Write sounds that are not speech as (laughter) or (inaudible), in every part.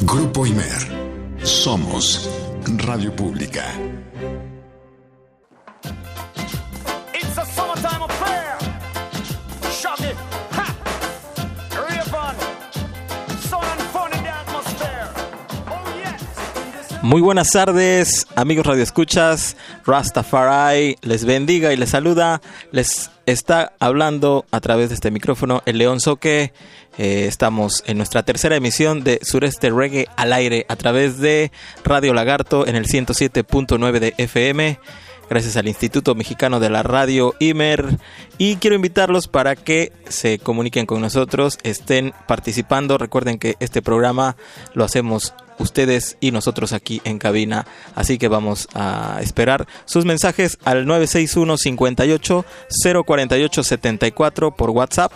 Grupo Imer. Somos Radio Pública. It's a summertime affair. Shaggy, ha, Raven, sun and fun in the atmosphere. Oh yes. Muy buenas tardes, amigos radioescuchas. Rastafari les bendiga y les saluda. Les está hablando a través de este micrófono el León Soque. Eh, estamos en nuestra tercera emisión de Sureste Reggae al aire a través de Radio Lagarto en el 107.9 de FM. Gracias al Instituto Mexicano de la Radio IMER. Y quiero invitarlos para que se comuniquen con nosotros, estén participando. Recuerden que este programa lo hacemos ustedes y nosotros aquí en cabina. Así que vamos a esperar sus mensajes al 961 58 048 74 por WhatsApp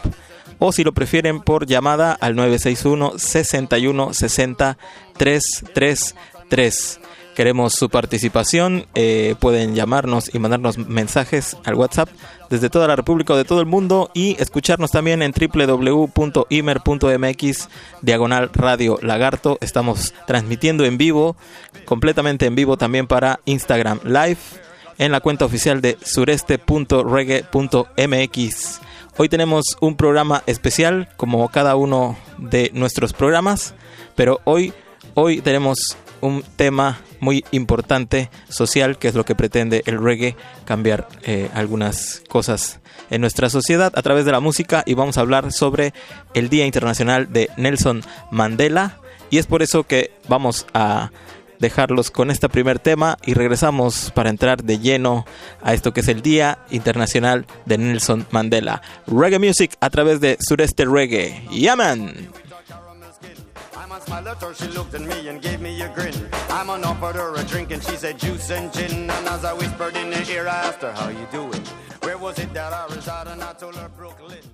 o si lo prefieren por llamada al 961 61 60 333. Queremos su participación. eh, pueden llamarnos y mandarnos mensajes al WhatsApp desde toda la República o de todo el mundo y escucharnos también en www.imer.mx diagonal radio lagarto. Estamos transmitiendo en vivo, completamente en vivo también para Instagram Live en la cuenta oficial de sureste.reggae.mx. Hoy tenemos un programa especial como cada uno de nuestros programas, pero hoy hoy tenemos un tema muy importante social que es lo que pretende el reggae cambiar eh, algunas cosas en nuestra sociedad a través de la música y vamos a hablar sobre el Día Internacional de Nelson Mandela y es por eso que vamos a dejarlos con este primer tema y regresamos para entrar de lleno a esto que es el Día Internacional de Nelson Mandela. Reggae Music a través de Sureste Reggae. Yaman. I'm on smile at her, she looked at me and gave me a grin. I'm on offered her a drink and she said juice and gin. And as I whispered in her ear, I asked her, how you doing? Where was it that I resided? And I told her Brooklyn.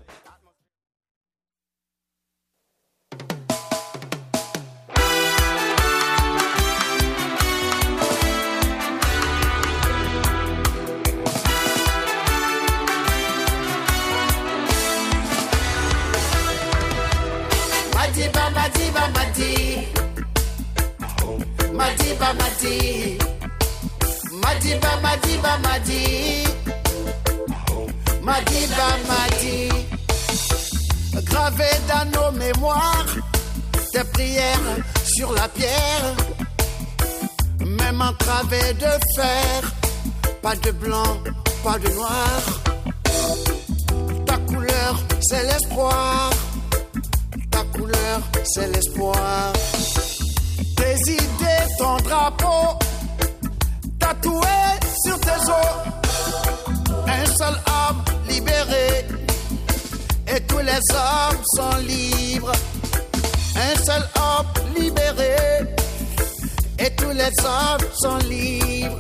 Madiba, Madi. Madiba, Madi. Madiba, Madiba, Madi. Madiba, Madi. Gravé dans nos mémoires, tes prières sur la pierre. Même entravé de fer, pas de blanc, pas de noir. Ta couleur, c'est l'espoir ta couleur, c'est l'espoir. Tes idées, ton drapeau, tatoué sur tes os. Un seul homme libéré, et tous les hommes sont libres. Un seul homme libéré, et tous les hommes sont libres.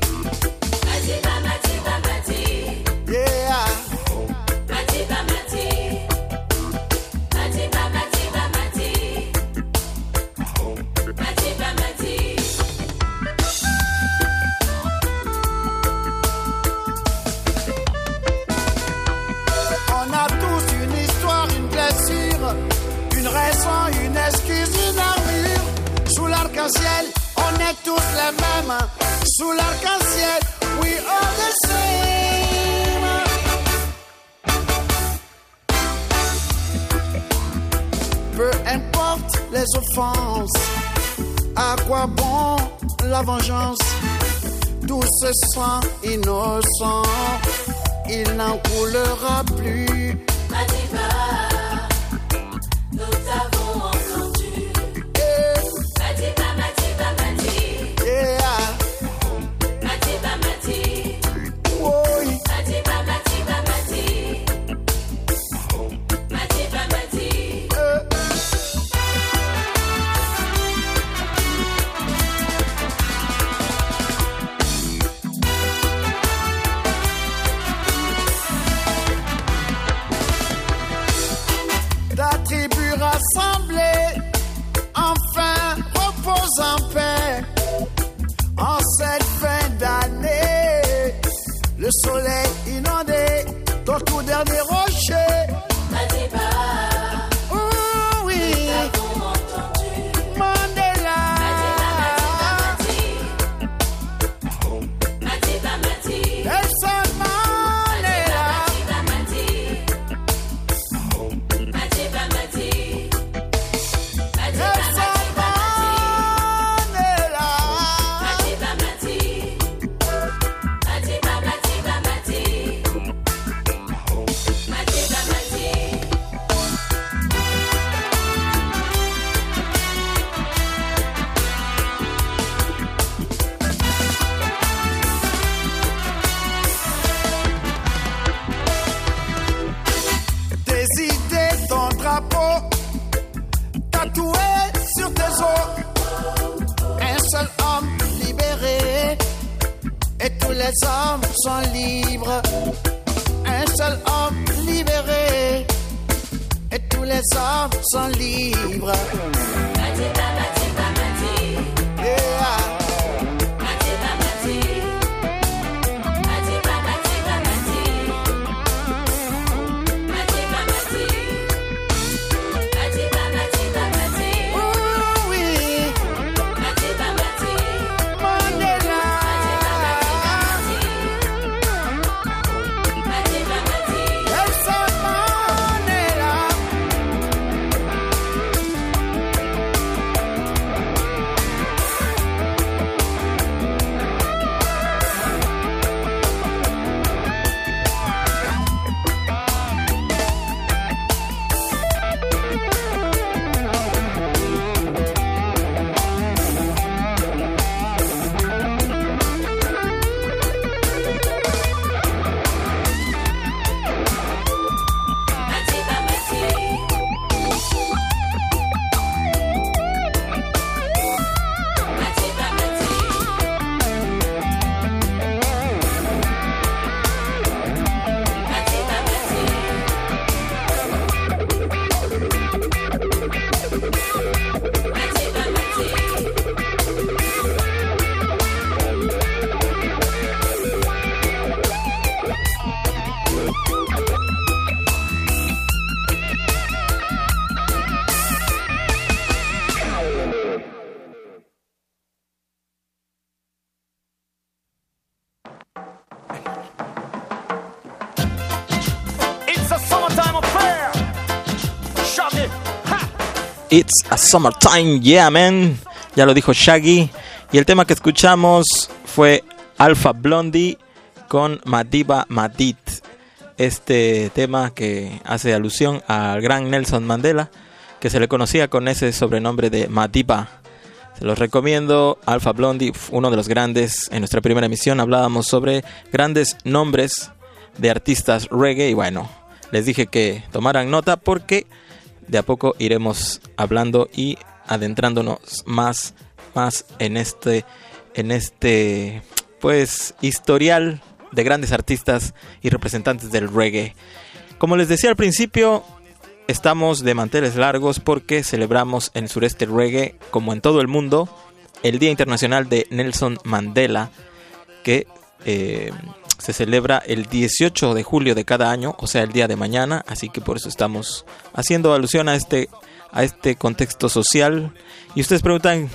Summertime, yeah, man. Ya lo dijo Shaggy. Y el tema que escuchamos fue Alpha Blondie con Madiba Madit. Este tema que hace alusión al gran Nelson Mandela, que se le conocía con ese sobrenombre de Madiba. Se los recomiendo. Alpha Blondie, uno de los grandes. En nuestra primera emisión hablábamos sobre grandes nombres de artistas reggae. Y bueno, les dije que tomaran nota porque de a poco iremos hablando y adentrándonos más, más en este, en este, pues, historial de grandes artistas y representantes del reggae. Como les decía al principio, estamos de manteles largos porque celebramos en sureste reggae, como en todo el mundo, el Día Internacional de Nelson Mandela, que eh, se celebra el 18 de julio de cada año, o sea, el día de mañana, así que por eso estamos haciendo alusión a este, a este contexto social. Y ustedes preguntan,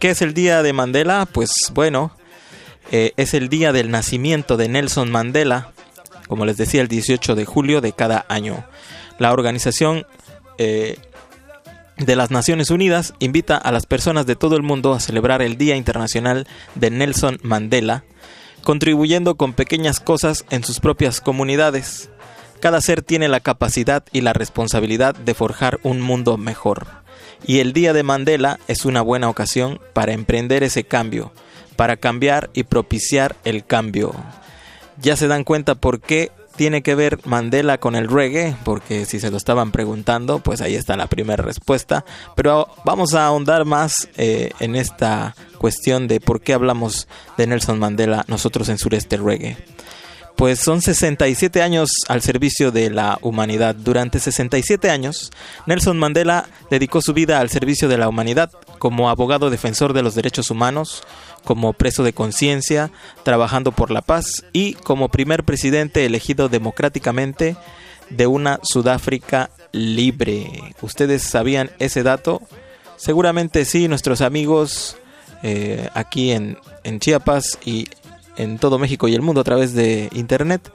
¿qué es el Día de Mandela? Pues bueno, eh, es el día del nacimiento de Nelson Mandela, como les decía, el 18 de julio de cada año. La organización eh, de las Naciones Unidas invita a las personas de todo el mundo a celebrar el Día Internacional de Nelson Mandela, contribuyendo con pequeñas cosas en sus propias comunidades. Cada ser tiene la capacidad y la responsabilidad de forjar un mundo mejor. Y el Día de Mandela es una buena ocasión para emprender ese cambio, para cambiar y propiciar el cambio. Ya se dan cuenta por qué tiene que ver Mandela con el reggae, porque si se lo estaban preguntando, pues ahí está la primera respuesta. Pero vamos a ahondar más eh, en esta cuestión de por qué hablamos de Nelson Mandela nosotros en Sureste Reggae. Pues son 67 años al servicio de la humanidad. Durante 67 años, Nelson Mandela dedicó su vida al servicio de la humanidad como abogado defensor de los derechos humanos, como preso de conciencia, trabajando por la paz y como primer presidente elegido democráticamente de una Sudáfrica libre. ¿Ustedes sabían ese dato? Seguramente sí, nuestros amigos eh, aquí en, en Chiapas y en todo México y el mundo a través de internet.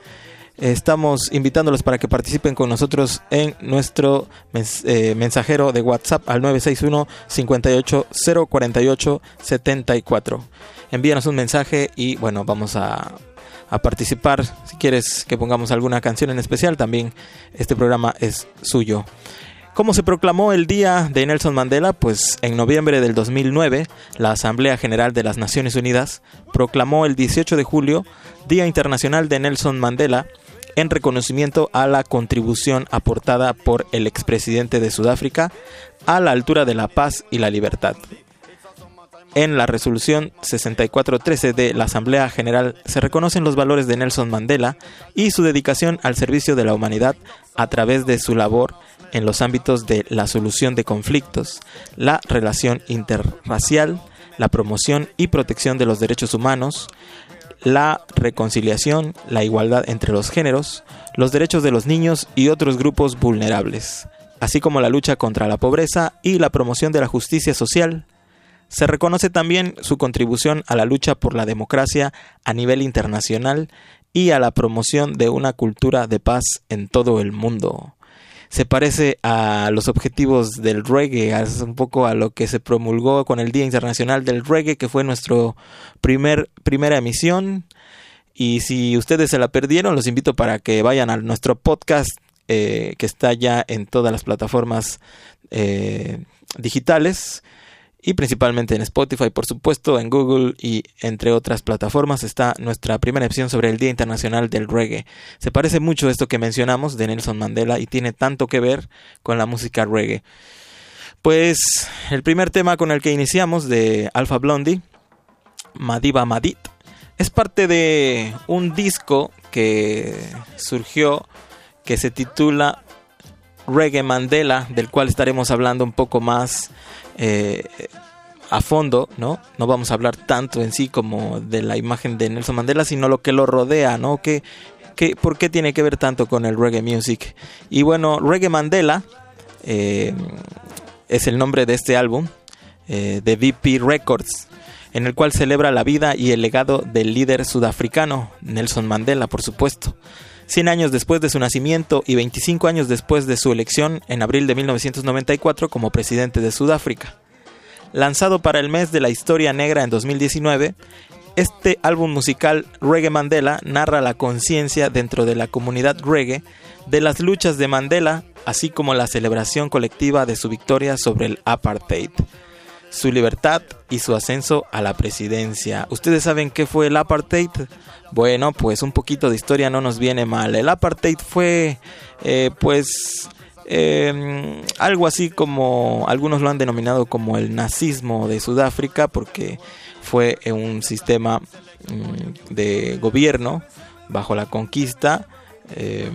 Estamos invitándolos para que participen con nosotros en nuestro eh, mensajero de WhatsApp al 961 58 048 74. Envíanos un mensaje y bueno, vamos a, a participar. Si quieres que pongamos alguna canción en especial, también este programa es suyo. ¿Cómo se proclamó el Día de Nelson Mandela? Pues en noviembre del 2009, la Asamblea General de las Naciones Unidas proclamó el 18 de julio Día Internacional de Nelson Mandela en reconocimiento a la contribución aportada por el expresidente de Sudáfrica a la altura de la paz y la libertad. En la resolución 6413 de la Asamblea General se reconocen los valores de Nelson Mandela y su dedicación al servicio de la humanidad a través de su labor en los ámbitos de la solución de conflictos, la relación interracial, la promoción y protección de los derechos humanos, la reconciliación, la igualdad entre los géneros, los derechos de los niños y otros grupos vulnerables, así como la lucha contra la pobreza y la promoción de la justicia social. Se reconoce también su contribución a la lucha por la democracia a nivel internacional y a la promoción de una cultura de paz en todo el mundo. Se parece a los objetivos del reggae, es un poco a lo que se promulgó con el Día Internacional del Reggae, que fue nuestro primer, primera emisión. Y si ustedes se la perdieron, los invito para que vayan a nuestro podcast eh, que está ya en todas las plataformas eh, digitales y principalmente en Spotify, por supuesto, en Google y entre otras plataformas está nuestra primera opción sobre el Día Internacional del Reggae. Se parece mucho a esto que mencionamos de Nelson Mandela y tiene tanto que ver con la música reggae. Pues el primer tema con el que iniciamos de Alpha Blondie, Madiba Madit, es parte de un disco que surgió que se titula Reggae Mandela, del cual estaremos hablando un poco más eh, a fondo, ¿no? No vamos a hablar tanto en sí como de la imagen de Nelson Mandela, sino lo que lo rodea, ¿no? Que, que, ¿Por qué tiene que ver tanto con el reggae music? Y bueno, Reggae Mandela eh, es el nombre de este álbum eh, de VP Records, en el cual celebra la vida y el legado del líder sudafricano, Nelson Mandela, por supuesto. 100 años después de su nacimiento y 25 años después de su elección en abril de 1994 como presidente de Sudáfrica. Lanzado para el mes de la historia negra en 2019, este álbum musical Reggae Mandela narra la conciencia dentro de la comunidad reggae de las luchas de Mandela, así como la celebración colectiva de su victoria sobre el apartheid, su libertad y su ascenso a la presidencia. ¿Ustedes saben qué fue el apartheid? Bueno, pues un poquito de historia no nos viene mal. El apartheid fue, eh, pues, eh, algo así como algunos lo han denominado como el nazismo de Sudáfrica, porque fue un sistema mm, de gobierno bajo la conquista. eh,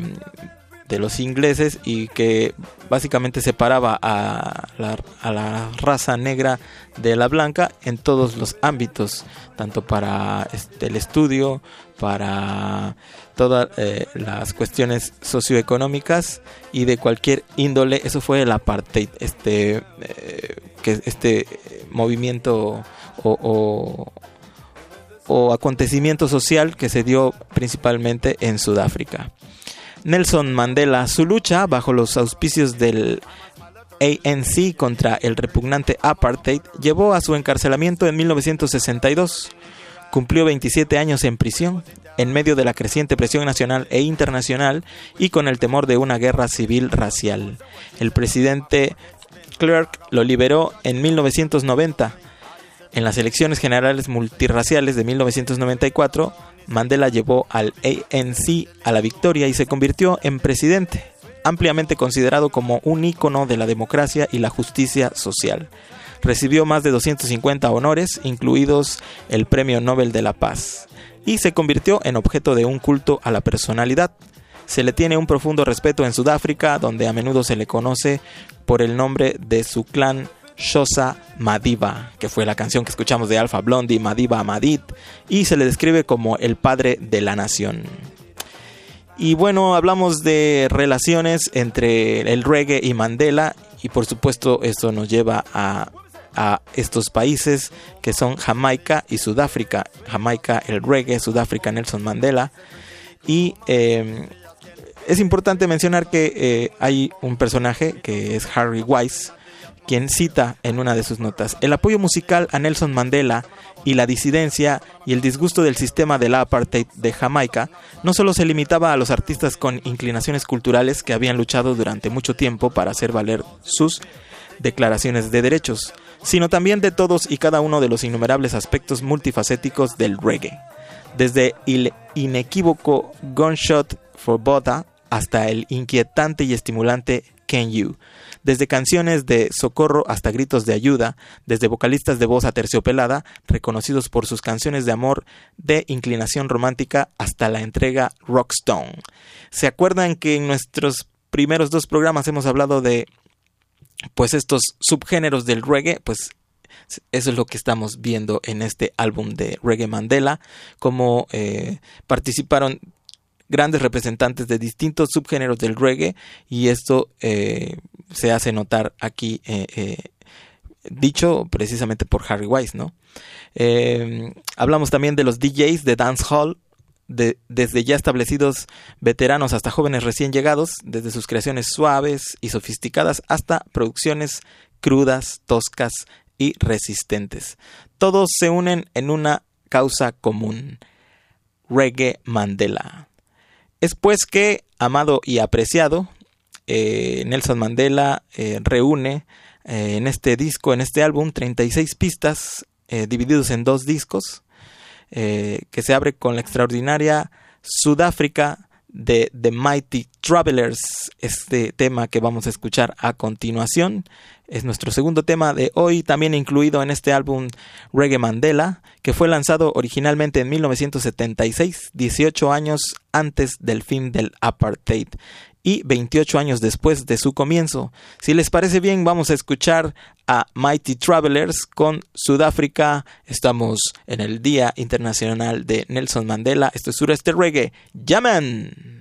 de los ingleses y que básicamente separaba a la, a la raza negra de la blanca en todos los ámbitos, tanto para este, el estudio, para todas eh, las cuestiones socioeconómicas y de cualquier índole. Eso fue el apartheid, este, eh, que este movimiento o, o, o acontecimiento social que se dio principalmente en Sudáfrica. Nelson Mandela, su lucha bajo los auspicios del ANC contra el repugnante apartheid llevó a su encarcelamiento en 1962. Cumplió 27 años en prisión, en medio de la creciente presión nacional e internacional y con el temor de una guerra civil racial. El presidente Clerk lo liberó en 1990. En las elecciones generales multirraciales de 1994, Mandela llevó al ANC a la victoria y se convirtió en presidente, ampliamente considerado como un ícono de la democracia y la justicia social. Recibió más de 250 honores, incluidos el Premio Nobel de la Paz, y se convirtió en objeto de un culto a la personalidad. Se le tiene un profundo respeto en Sudáfrica, donde a menudo se le conoce por el nombre de su clan Shosa Madiba, que fue la canción que escuchamos de Alpha Blondie, Madiba Madid, y se le describe como el padre de la nación. Y bueno, hablamos de relaciones entre el reggae y Mandela, y por supuesto esto nos lleva a, estos países que son Jamaica y Sudáfrica. Jamaica el reggae, Sudáfrica Nelson Mandela. Y eh, es importante mencionar que eh, hay un personaje que es Harry Wise, quien cita en una de sus notas, el apoyo musical a Nelson Mandela y la disidencia y el disgusto del sistema de la apartheid de Jamaica no solo se limitaba a los artistas con inclinaciones culturales que habían luchado durante mucho tiempo para hacer valer sus declaraciones de derechos, sino también de todos y cada uno de los innumerables aspectos multifacéticos del reggae, desde el inequívoco Gunshot for Botha hasta el inquietante y estimulante Can You. Desde canciones de socorro hasta gritos de ayuda, desde vocalistas de voz aterciopelada, reconocidos por sus canciones de amor de inclinación romántica, hasta la entrega Rockstone. ¿Se acuerdan que en nuestros primeros dos programas hemos hablado de pues estos subgéneros del reggae? Pues eso es lo que estamos viendo en este álbum de Reggae Mandela, como eh, participaron grandes representantes de distintos subgéneros del reggae y esto eh, se hace notar aquí, eh, eh, dicho precisamente por Harry Wise, ¿no? Eh, hablamos también de los DJs de dancehall, de, desde ya establecidos veteranos hasta jóvenes recién llegados, desde sus creaciones suaves y sofisticadas hasta producciones crudas, toscas y resistentes. Todos se unen en una causa común, Reggae Mandela. Es pues que, amado y apreciado, eh, Nelson Mandela eh, reúne eh, en este disco, en este álbum, 36 pistas divididos en dos discos, que se abre con la extraordinaria Sudáfrica de The Mighty Travelers, este tema que vamos a escuchar a continuación. Es nuestro segundo tema de hoy, también incluido en este álbum Reggae Mandela, que fue lanzado originalmente en 1976, 18 años antes del fin del apartheid y 28 años después de su comienzo. Si les parece bien, vamos a escuchar a Mighty Travelers con Sudáfrica. Estamos en el Día Internacional de Nelson Mandela. Esto es Sureste Reggae. ¡Llaman!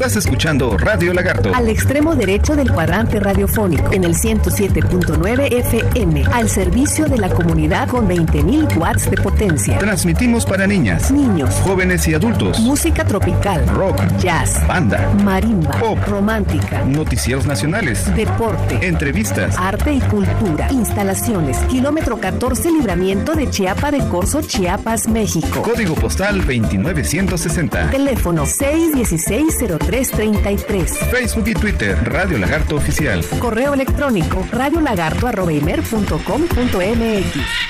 Estás escuchando Radio Lagarto. Al extremo derecho del cuadrante radiofónico, en el 107.9 FM, al servicio de la comunidad con 20.000 watts de potencia. Transmitimos para niñas, Niños, jóvenes y adultos. música tropical, Rock, jazz, banda, marimba, Pop. romántica, noticieros nacionales, deporte, entrevistas. arte y cultura, instalaciones, kilómetro 14 libramiento de Chiapa de Corzo, Chiapas, México. Código postal 29160. Teléfono 616-0333. Facebook y Twitter, Radio Lagarto Oficial. Correo electrónico radiolagarto.imer.com.mx.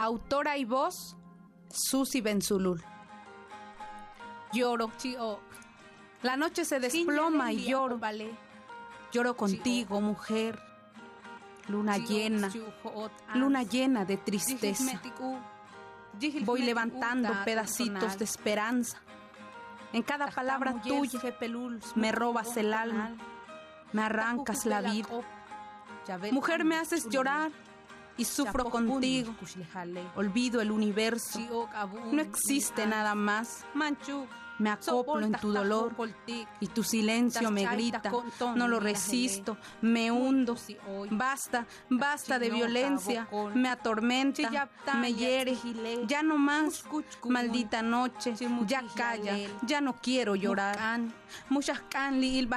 Autora y voz Susi Benzulul. Lloro. La noche se desploma y lloro. Lloro contigo, mujer. Luna llena. Luna llena de tristeza. Voy levantando pedacitos de esperanza. En cada palabra tuya me robas el alma, me arrancas la vida. Mujer, me haces llorar y sufro contigo. Olvido el universo. No existe nada más. Me acoplo en tu dolor y tu silencio me grita. No lo resisto, me hundo. Basta, basta de violencia. Me atormenta, me hiere. Ya no más, maldita noche. Ya calla, ya no quiero llorar. Muchas canli il.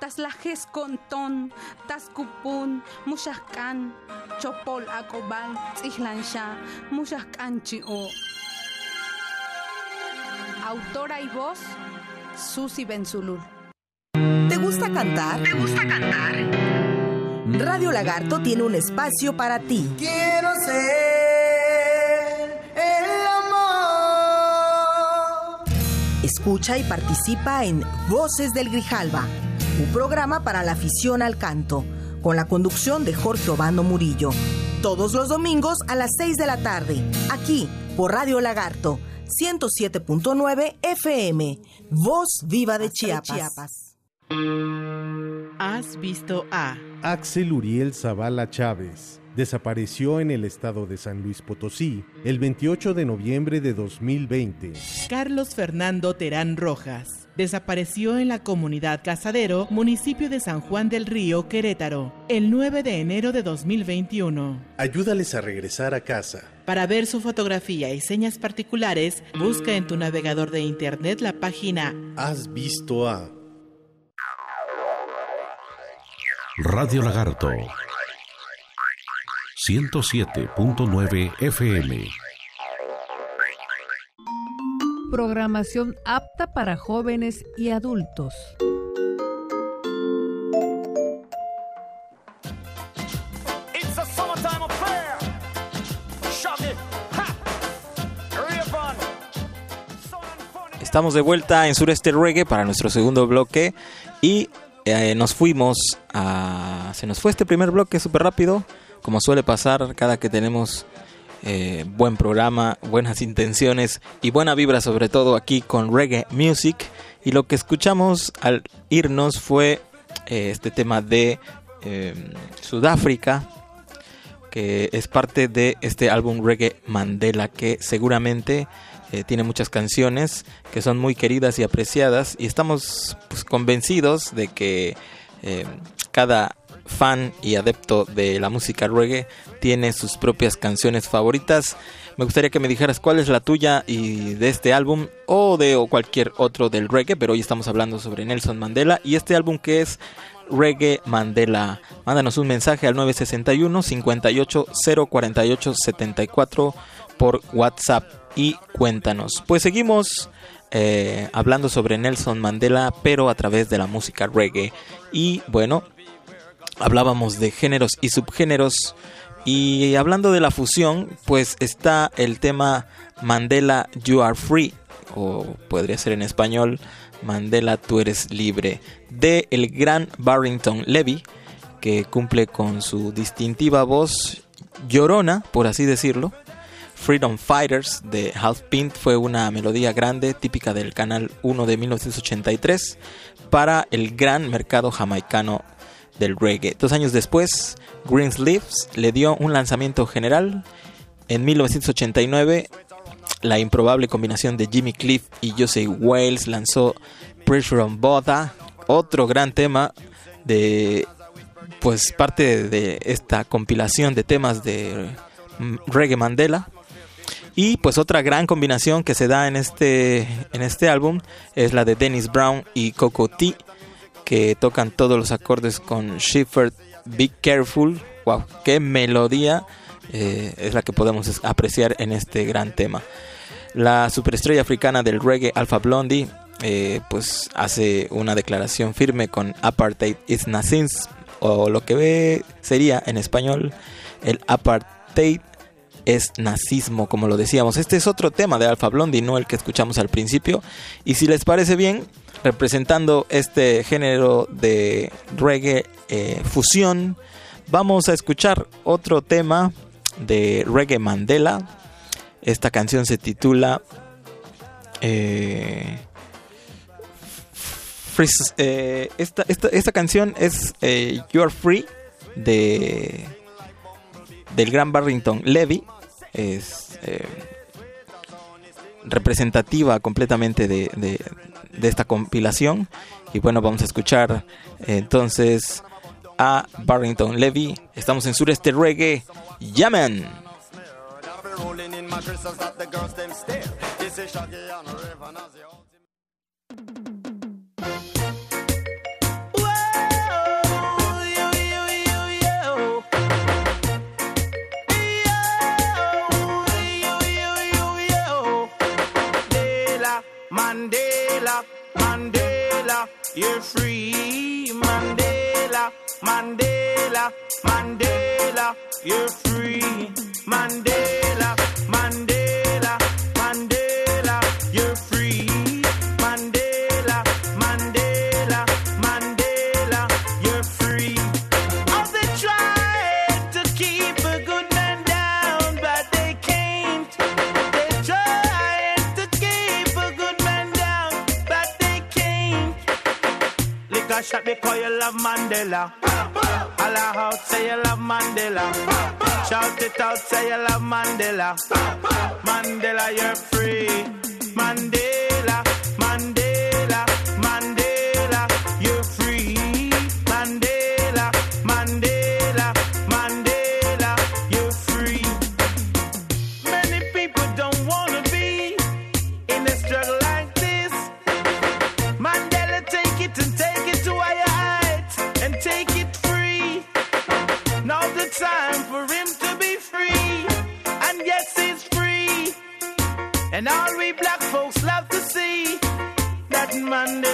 Tas lajes conton, tas kupun, muchas can, chopol acobal, tziglansha, muchas canchi o. Autora y voz, Susi Benzulul. ¿Te gusta cantar? ¿Te gusta cantar? Radio Lagarto tiene un espacio para ti. Quiero ser el amor. Escucha y participa en Voces del Grijalba, un programa para la afición al canto, con la conducción de Jorge Obando Murillo. Todos los domingos a las 6 de la tarde, aquí por Radio Lagarto, 107.9 FM, Voz Viva de Chiapas. Has visto a Axel Uriel Zavala Chávez. Desapareció en el estado de San Luis Potosí el 28 de noviembre de 2020. Carlos Fernando Terán Rojas. Desapareció en la comunidad Casadero, municipio de San Juan del Río, Querétaro, el 9 de enero de 2021. Ayúdales a regresar a casa. Para ver su fotografía y señas particulares, busca en tu navegador de internet la página Has visto a Radio Lagarto 107.9 FM Programación apta para jóvenes y adultos. Estamos de vuelta en Sureste Reggae para nuestro segundo bloque y eh, nos fuimos a... Se nos fue este primer bloque súper rápido, como suele pasar cada que tenemos eh, buen programa, buenas intenciones y buena vibra sobre todo aquí con Reggae Music. Y lo que escuchamos al irnos fue eh, este tema de eh, Sudáfrica, que es parte de este álbum Reggae Mandela, que seguramente eh, tiene muchas canciones que son muy queridas y apreciadas y estamos pues, convencidos de que eh, cada fan y adepto de la música reggae tiene sus propias canciones favoritas. Me gustaría que me dijeras cuál es la tuya y de este álbum o de o cualquier otro del reggae, pero hoy estamos hablando sobre Nelson Mandela y este álbum que es Reggae Mandela. Mándanos un mensaje al 961 58 048 74 por WhatsApp y cuéntanos. Pues seguimos eh, hablando sobre Nelson Mandela, pero a través de la música reggae. Y bueno, hablábamos de géneros y subgéneros. Y hablando de la fusión, pues está el tema Mandela You Are Free, o podría ser en español Mandela Tú Eres Libre, de el gran Barrington Levy, que cumple con su distintiva voz llorona, por así decirlo. Freedom Fighters de Half Pint fue una melodía grande típica del Canal 1 de 1983 para el gran mercado jamaicano del reggae. Dos años después, Greensleeves le dio un lanzamiento general. En 1989, la improbable combinación de Jimmy Cliff y Jose Wales lanzó Pressure on Boda, otro gran tema de pues parte de esta compilación de temas de mm, Reggae Mandela. Y pues otra gran combinación que se da en este, en este álbum es la de Dennis Brown y Coco T, que tocan todos los acordes con Schiffer Be Careful. ¡Wow! ¡Qué melodía! eh, es la que podemos apreciar en este gran tema. La superestrella africana del reggae Alpha Blondie eh, pues hace una declaración firme con Apartheid is Nazism o lo que ve sería en español el Apartheid es nazismo, como lo decíamos. Este es otro tema de Alpha Blondie, no el que escuchamos al principio. Y si les parece bien, representando este género de reggae eh, fusión, vamos a escuchar otro tema de reggae Mandela. Esta canción se titula eh, eh, esta, esta, esta canción es eh, You Are Free de del gran Barrington Levy. Es representativa completamente de, de- esta compilación. Y bueno, vamos a escuchar eh, entonces a Barrington Levy. Estamos en Sureste Reggae. Llaman. Mandela, Mandela, you're free. Mandela, Mandela, Mandela, you're free. Mandela, shot because you love Mandela. Holla out, say you love Mandela. Shout it out, say you love Mandela. Mandela, you're free. Mandela,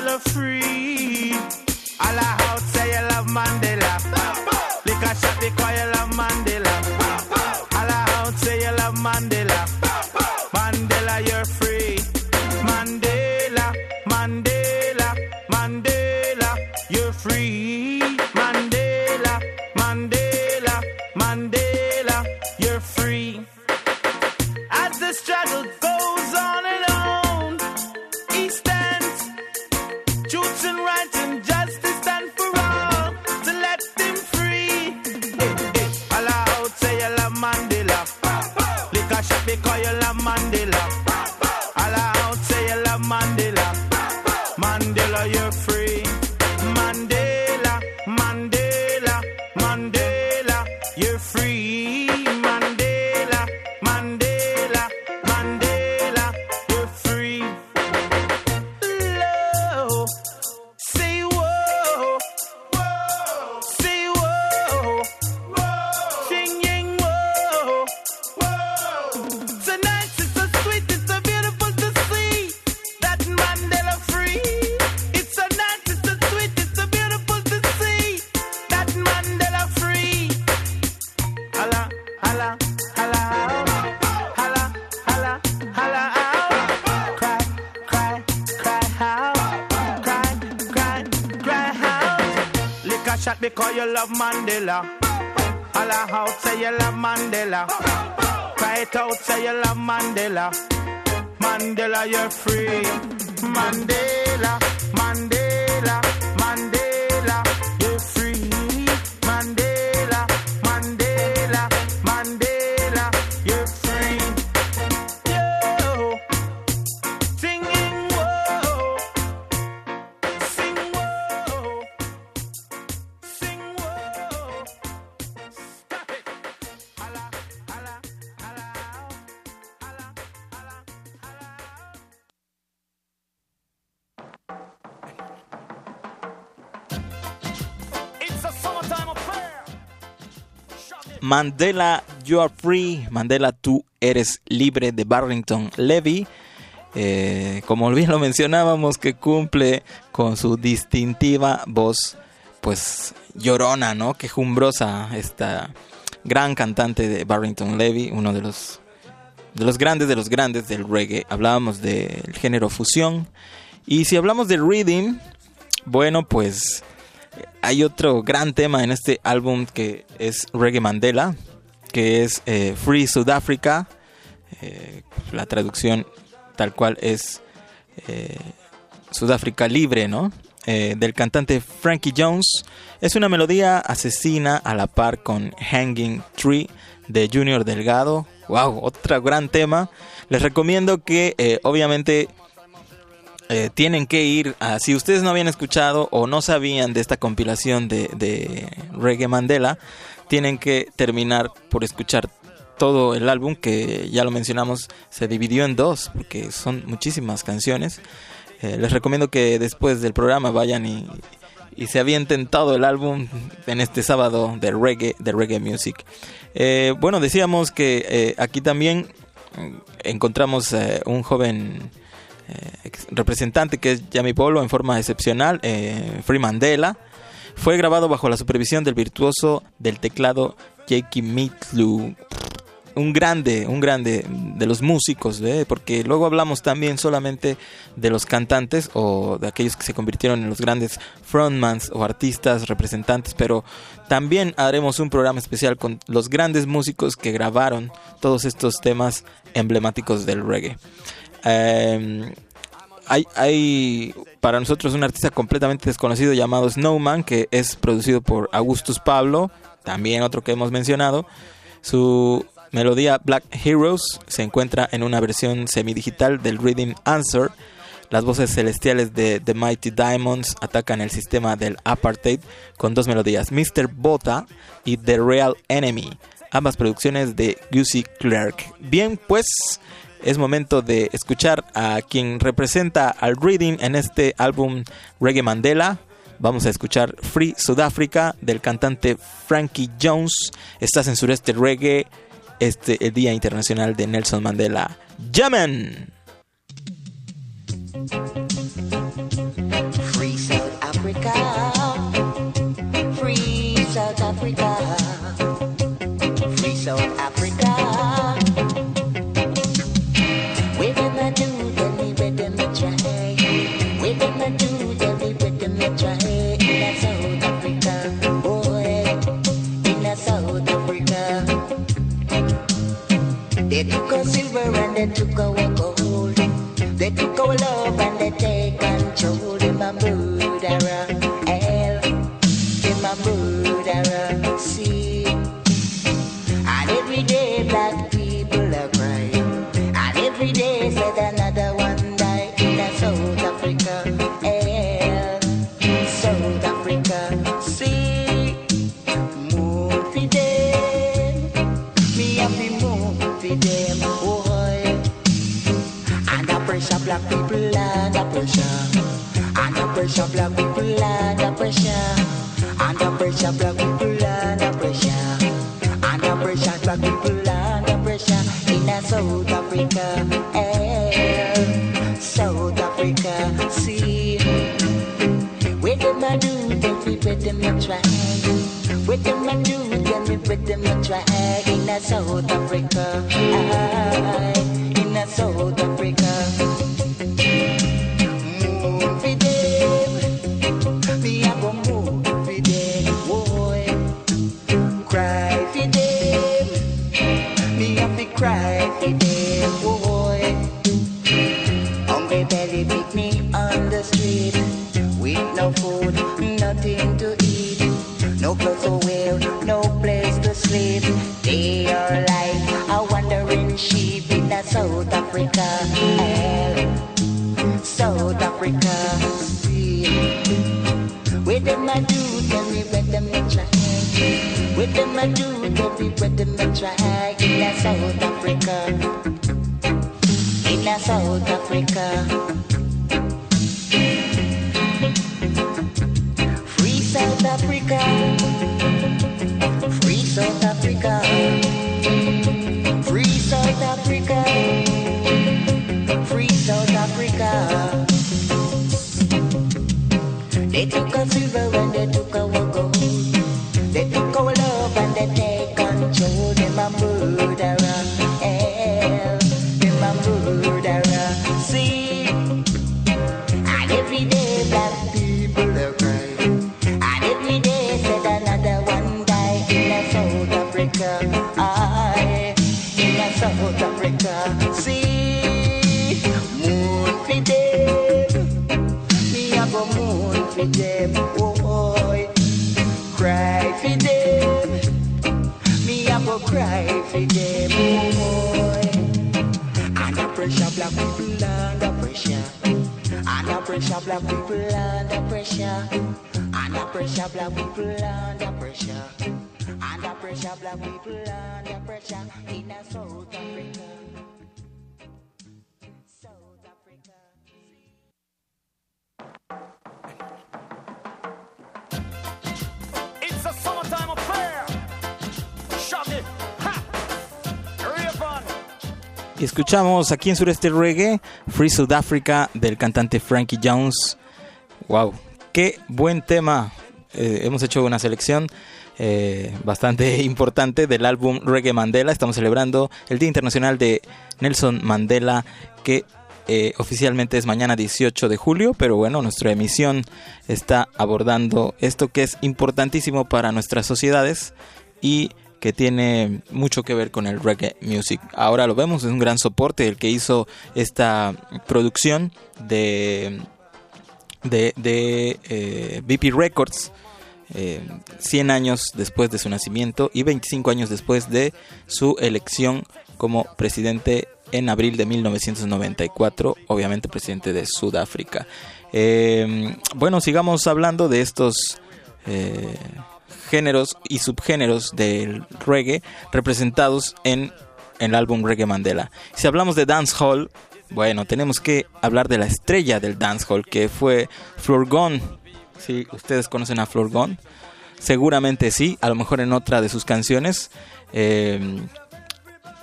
Mandela free. All out say you love Mandela. Lick a shot because you love Mandela. All out say you love. Mandela, say you love Mandela. Mandela, you're free. Mandela, Mandela, you are free. Mandela, tú eres libre de Barrington Levy. Eh, como bien lo mencionábamos, que cumple con su distintiva voz, pues llorona, ¿no? Quejumbrosa, esta gran cantante de Barrington Levy, uno de los, de los grandes de los grandes del reggae. Hablábamos del género fusión. Y si hablamos de reading, bueno, pues hay otro gran tema en este álbum que es Reggae Mandela, que es eh, Free South Africa. Eh, la traducción tal cual es eh, Sudáfrica Libre, ¿no? Del cantante Frankie Jones. Es una melodía asesina a la par con Hanging Tree de Junior Delgado. ¡Wow! Otro gran tema. Les recomiendo que, obviamente, eh, tienen que ir a, si ustedes no habían escuchado o no sabían de esta compilación de, Reggae Mandela, tienen que terminar por escuchar todo el álbum que ya lo mencionamos se dividió en dos porque son muchísimas canciones. Eh, les recomiendo que después del programa vayan y, se avienten todo el álbum en este sábado de reggae, de reggae music. Eh, bueno, decíamos que aquí también encontramos un joven eh, representante que es Yami Polo en forma excepcional, eh, Free Mandela. Fue grabado bajo la supervisión del virtuoso del teclado Jakey Mitlu. Un grande, un grande de los músicos, ¿ve? porque luego hablamos también solamente de los cantantes o de aquellos que se convirtieron en los grandes frontmans o artistas, representantes, pero también haremos un programa especial con los grandes músicos que grabaron todos estos temas emblemáticos del reggae. Eh, hay, para nosotros un artista completamente desconocido llamado Snowman, que es producido por Augustus Pablo, también otro que hemos mencionado. Su melodía Black Heroes se encuentra en una versión semidigital del Reading Answer. Las voces celestiales de The Mighty Diamonds atacan el sistema del apartheid con dos melodías, Mr. Bota y The Real Enemy, ambas producciones de Gussie Clark. Bien, pues es momento de escuchar a quien representa al Reading en este álbum Reggae Mandela. Vamos a escuchar Free Sudáfrica del cantante Frankie Jones. Estás en Sureste Reggae, este el Día Internacional de Nelson Mandela. ¡Llamen! Free South Africa. Free South Africa. Free South They took our silver and they took our gold. They took our love and black people under pressure. Under pressure, black people under pressure. Under pressure, black people under pressure. Under pressure, black people under pressure. In South Africa, eh, South Africa, see. Where them a do, tell me where them a try. Where them a do, tell me where them a try. In South Africa, aye, in a South Africa. Do, me where them a try. Where them a do, me where them a try. In a South Africa. In a South Africa. Free South Africa. Free South Africa. Free South Africa. Free South Africa. They took our silver and they pressure, black people under pressure. Under pressure, black people under pressure. Under pressure, black people under pressure. In a South Escuchamos aquí en Sureste Reggae Free South Africa del cantante Frankie Jones. Wow, qué buen tema. Eh, hemos hecho una selección eh, bastante (laughs) importante del álbum Reggae Mandela. Estamos celebrando el Día Internacional de Nelson Mandela, que eh, oficialmente es mañana 18 de julio, pero bueno, nuestra emisión está abordando esto que es importantísimo para nuestras sociedades y que tiene mucho que ver con el reggae music. Ahora lo vemos, es un gran soporte el que hizo esta producción de, de, eh, BP Records. eh, 100 años después de su nacimiento y 25 años después de su elección como presidente en abril de 1994, obviamente presidente de Sudáfrica. Eh, bueno, sigamos hablando de estos eh, géneros y subgéneros del reggae representados en el álbum Reggae Mandela. Si hablamos de dancehall, bueno, tenemos que hablar de la estrella del dancehall que fue Florgon. Si ustedes conocen a Florgon, seguramente sí, a lo mejor en otra de sus canciones. Eh,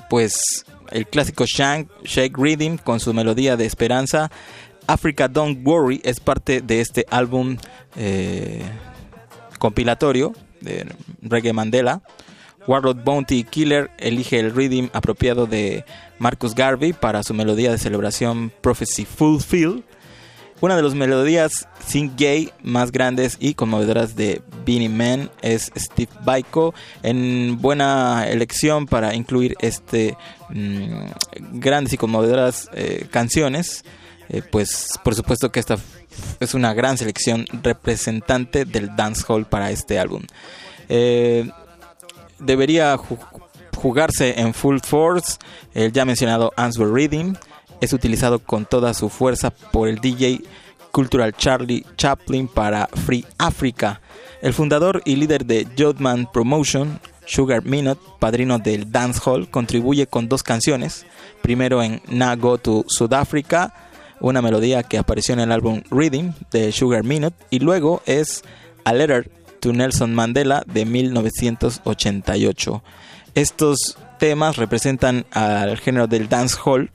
pues el clásico Shank, Shake Rhythm con su melodía de esperanza. Africa Don't Worry es parte de este álbum eh, compilatorio de Reggae Mandela. Warlord Bounty Killer elige el rhythm apropiado de Marcus Garvey para su melodía de celebración Prophecy Fulfill. Una de las melodías sin gay más grandes y conmovedoras de Beanie Man es Steve Baiko, en buena elección para incluir este mm, grandes y conmovedoras eh, canciones. Eh, pues por supuesto que esta es una gran selección representante del dancehall para este álbum. Eh, debería ju- jugarse en full force el ya mencionado Answer Reading. Es utilizado con toda su fuerza por el DJ Cultural Charlie Chaplin para Free Africa. El fundador y líder de Jodman Promotion, Sugar Minot, padrino del dancehall, contribuye con dos canciones. Primero en Na Go to South Africa, una melodía que apareció en el álbum Reading de Sugar Minot, y luego es A Letter to Nelson Mandela de 1988. Estos temas representan al género del dancehall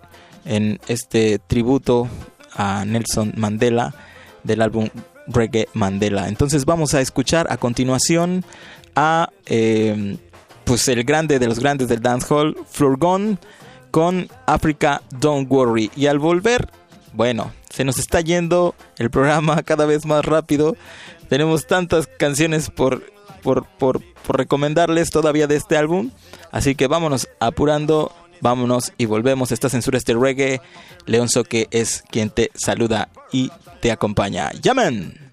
en este tributo a Nelson Mandela del álbum Reggae Mandela. Entonces vamos a escuchar a continuación a eh, pues el grande de los grandes del dancehall, Florgon, con Africa Don't Worry. Y al volver, bueno, se nos está yendo el programa (laughs) cada vez más rápido. Tenemos tantas canciones por, por, por, recomendarles todavía de este álbum. Así que vámonos apurando, vámonos y volvemos. Esta censura este reggae. León Soque es quien te saluda y te acompaña. ¡Llamen!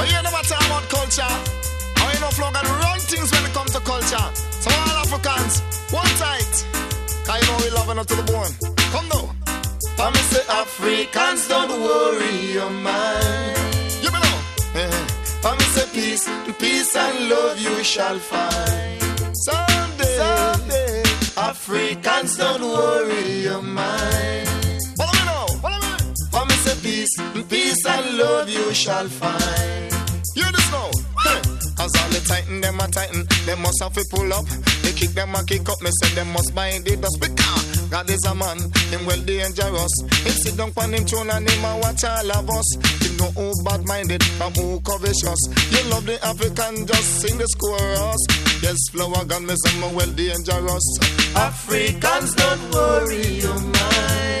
But you never talk about culture. How you know flow got run things when it comes to culture. So all Africans, one tight. Cause you know we loving up to the bone. Come now. I me say Africans, don't worry your mind. You know. (laughs) I me say peace, peace and love you shall find. Someday, someday, Africans, don't worry your mind. Peace, peace and love you shall find. You just know. Cause all the tighten them a tighten, them must have to pull up. They kick them a kick up, me say them must bind the dust. Because ah, God is a man, him well dangerous. Him sit down on him throne and him a watch all of us. Him know who bad minded and who covetous. You love the African, just sing the chorus. Yes, flower gun, me say me well dangerous. Africans don't worry your mind.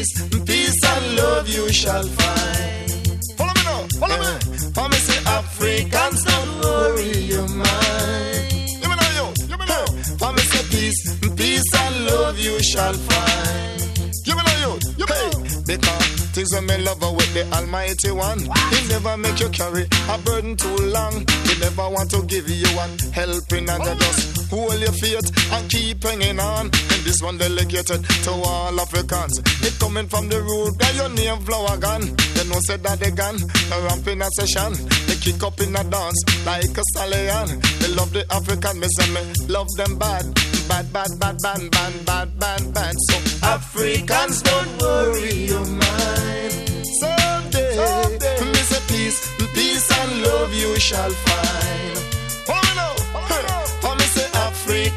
Someday, me say peace, peace and love you shall find. Follow me now, follow me. For me say Africans don't worry your mind. You me know you, you me know. For me say peace, peace and love you shall find. You me know you, you me know. Because things when me love her with the Almighty One. He never make you carry a burden too long. He never want to give you one helping and just hold your faith and keep hanging on. And this one delegated to all Africans. It coming from the root where your name flower gun. You know said that they gun, a ramp in a session. They kick up in a dance like a stallion. They love the African, me say me love them bad. Bad, bad, bad, bad, bad, bad, bad, bad. So Africans don't worry your mind. Someday, Someday. me say peace, peace and love you shall find.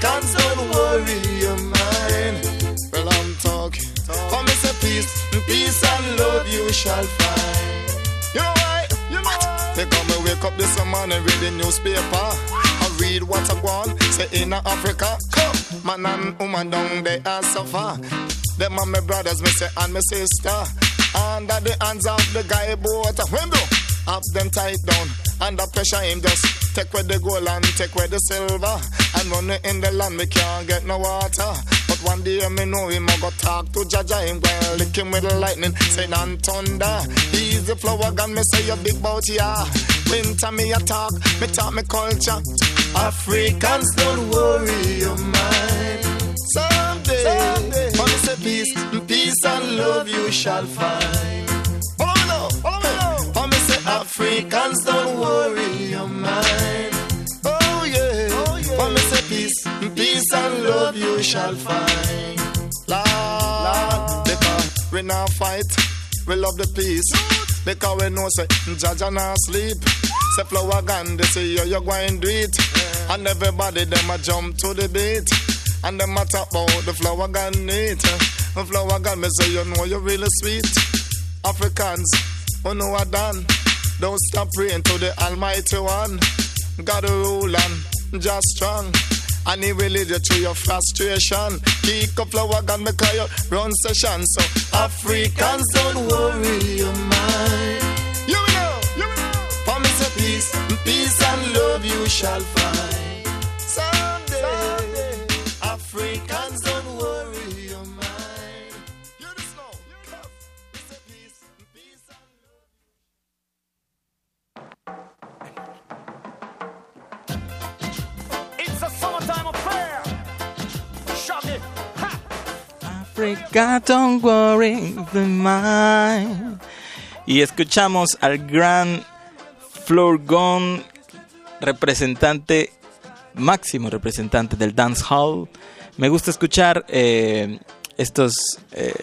Don't worry your mind. Well I'm talking. Oh me say peace, peace and love you shall find. You know why? You know why? They come and wake up this morning read the newspaper. I read what I want, say in Africa. Come, man and woman down there are suffer. Them are my brothers, me say, and my sister. Under the hands of the guy boat. When do? Up them tight down. Under pressure, him just take where the gold and take where the silver. And it in the land, we can't get no water. But one day me know him, I go talk to Jaja, him well, lick him with the lightning, say non thunder. He's the flower gun, me say you big bout yeah. Winter me a talk, me talk me culture. Africans don't worry your mind. Someday, Someday. me say peace, peace and love you shall find. Follow me follow me now. For me say Africans don't peace and love you shall find. Lord, because we now fight, we love the peace. Because we know say Jaja not sleep. Say flower they say yo you going do it. And everybody them a jump to the beat. And them a talk about the flower it. The flower me say you know you're really sweet. Africans, who know what done. Don't stop praying to the Almighty One. God rule and just strong. And he will lead you to your frustration. Kick up flower gun, make you run session. So Africans, don't worry your mind. You will know, you will know. Promise a peace, peace and love you shall find. Don't worry the mind. Y escuchamos al gran Florgon, representante, máximo representante del dancehall. Me gusta escuchar eh, estos, eh,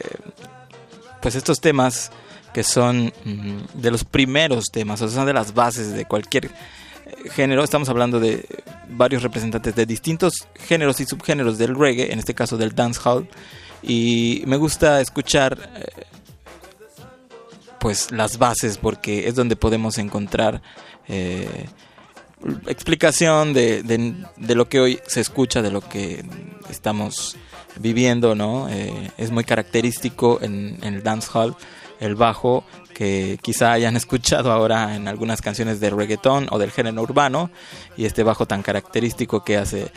pues estos temas que son mm, de los primeros temas, o sea, de las bases de cualquier eh, género. Estamos hablando de varios representantes de distintos géneros y subgéneros del reggae, en este caso del dancehall. Y me gusta escuchar eh, pues las bases porque es donde podemos encontrar eh, explicación de, de- lo que hoy se escucha, de lo que estamos viviendo, ¿no? Eh, es muy característico en, en el dancehall el bajo que quizá hayan escuchado ahora en algunas canciones de reggaetón o del género urbano y este bajo tan característico que hace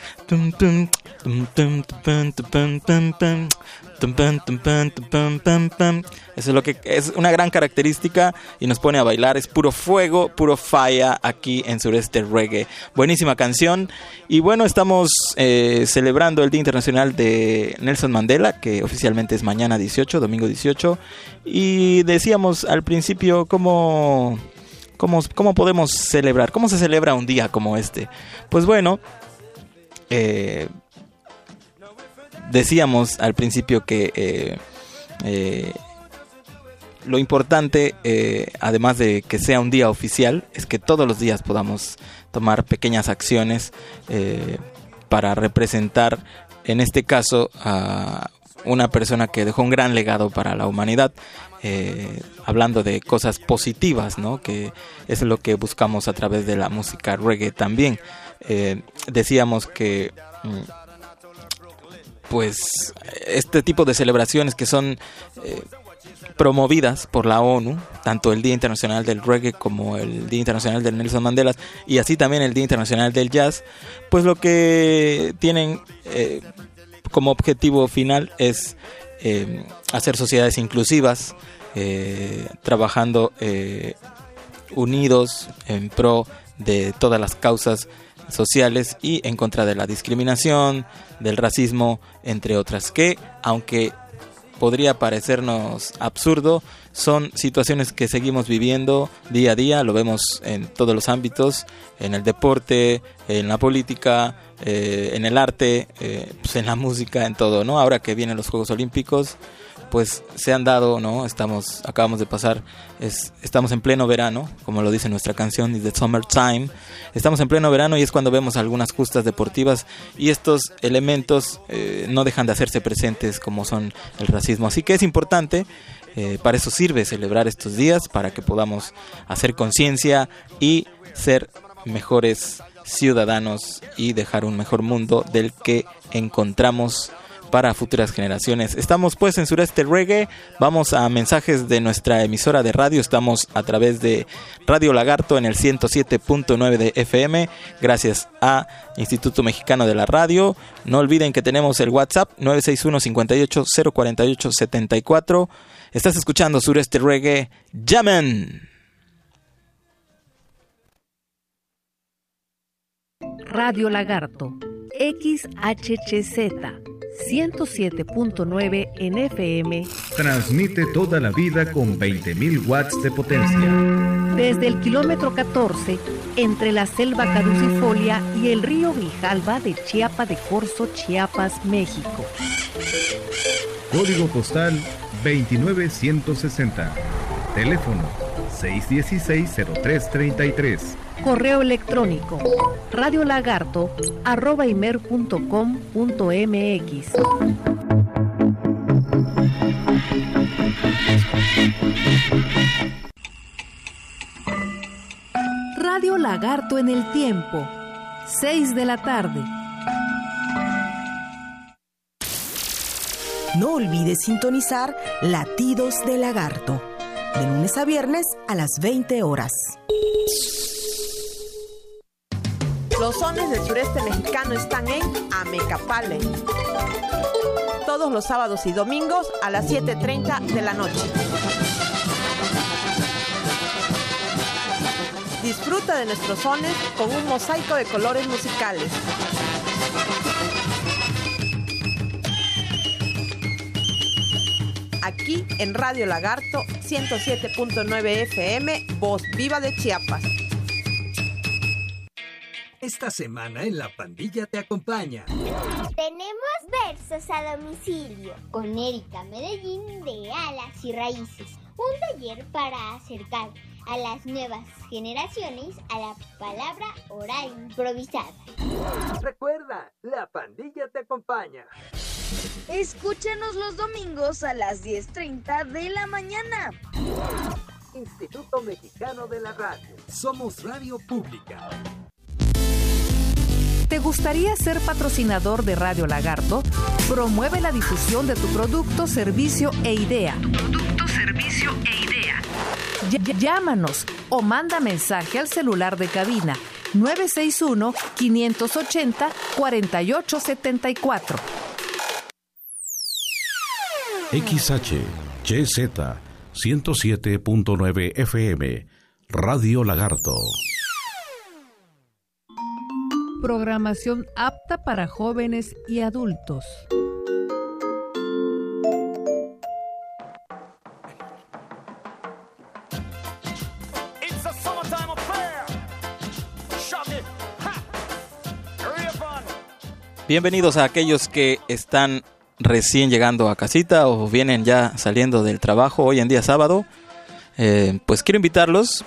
eso es lo que es una gran característica y nos pone a bailar. Es puro fuego, puro falla aquí en Sureste Reggae. Buenísima canción. Y bueno, estamos celebrando el Día Internacional de Nelson Mandela, que oficialmente es mañana 18, domingo 18. Y decíamos al principio cómo, cómo, cómo podemos celebrar, cómo se celebra un día como este. Pues bueno, eh, decíamos al principio que eh, eh, lo importante, además de que sea un día oficial, es que todos los días podamos tomar pequeñas acciones para representar, en este caso, a una persona que dejó un gran legado para la humanidad, hablando de cosas positivas, ¿no? que es lo que buscamos a través de la música reggae también. decíamos que... Mm, pues este tipo de celebraciones que son eh, promovidas por la ONU, tanto el Día Internacional del Reggae como el Día Internacional del Nelson Mandela y así también el Día Internacional del Jazz, pues lo que tienen eh, como objetivo final es eh, hacer sociedades inclusivas, trabajando unidos en pro de todas las causas sociales y en contra de la discriminación, del racismo, entre otras, que aunque podría parecernos absurdo, son situaciones que seguimos viviendo día a día, lo vemos en todos los ámbitos, en el deporte, en la política, eh, en el arte, eh, pues en la música, en todo, ¿no? Ahora que vienen los Juegos Olímpicos, pues se han dado, ¿no? Estamos, acabamos de pasar, es, estamos en pleno verano, como lo dice nuestra canción, the Summertime. Estamos en pleno verano y es cuando vemos algunas justas deportivas y estos elementos eh, no dejan de hacerse presentes como son el racismo. Así que es importante, eh, para eso sirve celebrar estos días, para que podamos hacer conciencia y ser mejores ciudadanos y dejar un mejor mundo del que encontramos para futuras generaciones. Estamos pues en Sureste Reggae, vamos a mensajes de nuestra emisora de radio, estamos a través de Radio Lagarto en el 107.9 de FM, gracias a Instituto Mexicano de la Radio. No olviden que tenemos el WhatsApp 961 58 048 74. Estás escuchando Sureste Reggae, llamen. Radio Lagarto, XHHZ 107.9 en FM. Transmite toda la vida con 20.000 watts de potencia. Desde el kilómetro 14, entre la selva caducifolia y el río Grijalva de Chiapa de Corzo, Chiapas, México. Código postal 29160. Teléfono 616-0333. Correo electrónico radiolagarto arroba mx Radio Lagarto en el tiempo, 6 de la tarde. No olvides sintonizar Latidos de Lagarto, de lunes a viernes a las 20 horas. Los sones del sureste mexicano están en Amecapale. Todos los sábados y domingos a las 7.30 de la noche. Disfruta de nuestros sones con un mosaico de colores musicales. Aquí en Radio Lagarto 107.9 FM, Voz Viva de Chiapas. Esta semana en La Pandilla te acompaña. Tenemos versos a domicilio con Erika Medellín de Alas y Raíces. Un taller para acercar a las nuevas generaciones a la palabra oral improvisada. Recuerda, La Pandilla te acompaña. Escúchanos los domingos a las 10.30 de la mañana. Instituto Mexicano de la Radio. Somos radio pública. ¿Te gustaría ser patrocinador de Radio Lagarto? Promueve la difusión de tu producto, servicio e idea. Producto, servicio e idea. Llámanos o manda mensaje al celular de cabina 961-580-4874. XH, YZ, 107.9 FM, Radio Lagarto. Programación apta para jóvenes y adultos. Bienvenidos a aquellos que están recién llegando a casita o vienen ya saliendo del trabajo hoy en día sábado. Eh, pues quiero invitarlos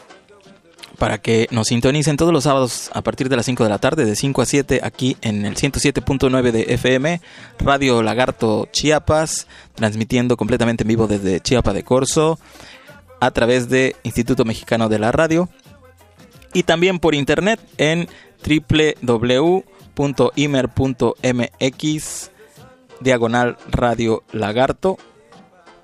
para que nos sintonicen todos los sábados a partir de las 5 de la tarde, de 5 a 7, aquí en el 107.9 de FM, Radio Lagarto Chiapas, transmitiendo completamente en vivo desde Chiapa de Corzo, a través de Instituto Mexicano de la Radio, y también por internet en www.imer.mx, diagonal Radio Lagarto.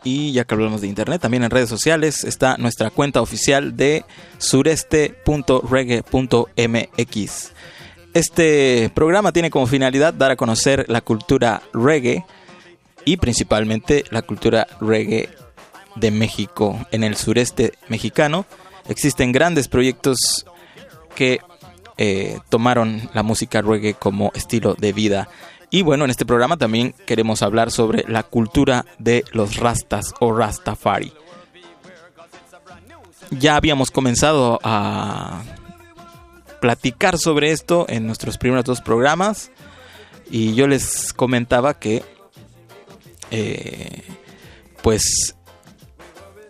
Y ya que hablamos de internet, también en redes sociales está nuestra cuenta oficial de sureste.reggae.mx. Este programa tiene como finalidad dar a conocer la cultura reggae y principalmente la cultura reggae de México en el sureste mexicano. Existen grandes proyectos que eh, tomaron la música reggae como estilo de vida. Y bueno, en este programa también queremos hablar sobre la cultura de los rastas o rastafari. Ya habíamos comenzado a platicar sobre esto en nuestros primeros dos programas y yo les comentaba que eh, pues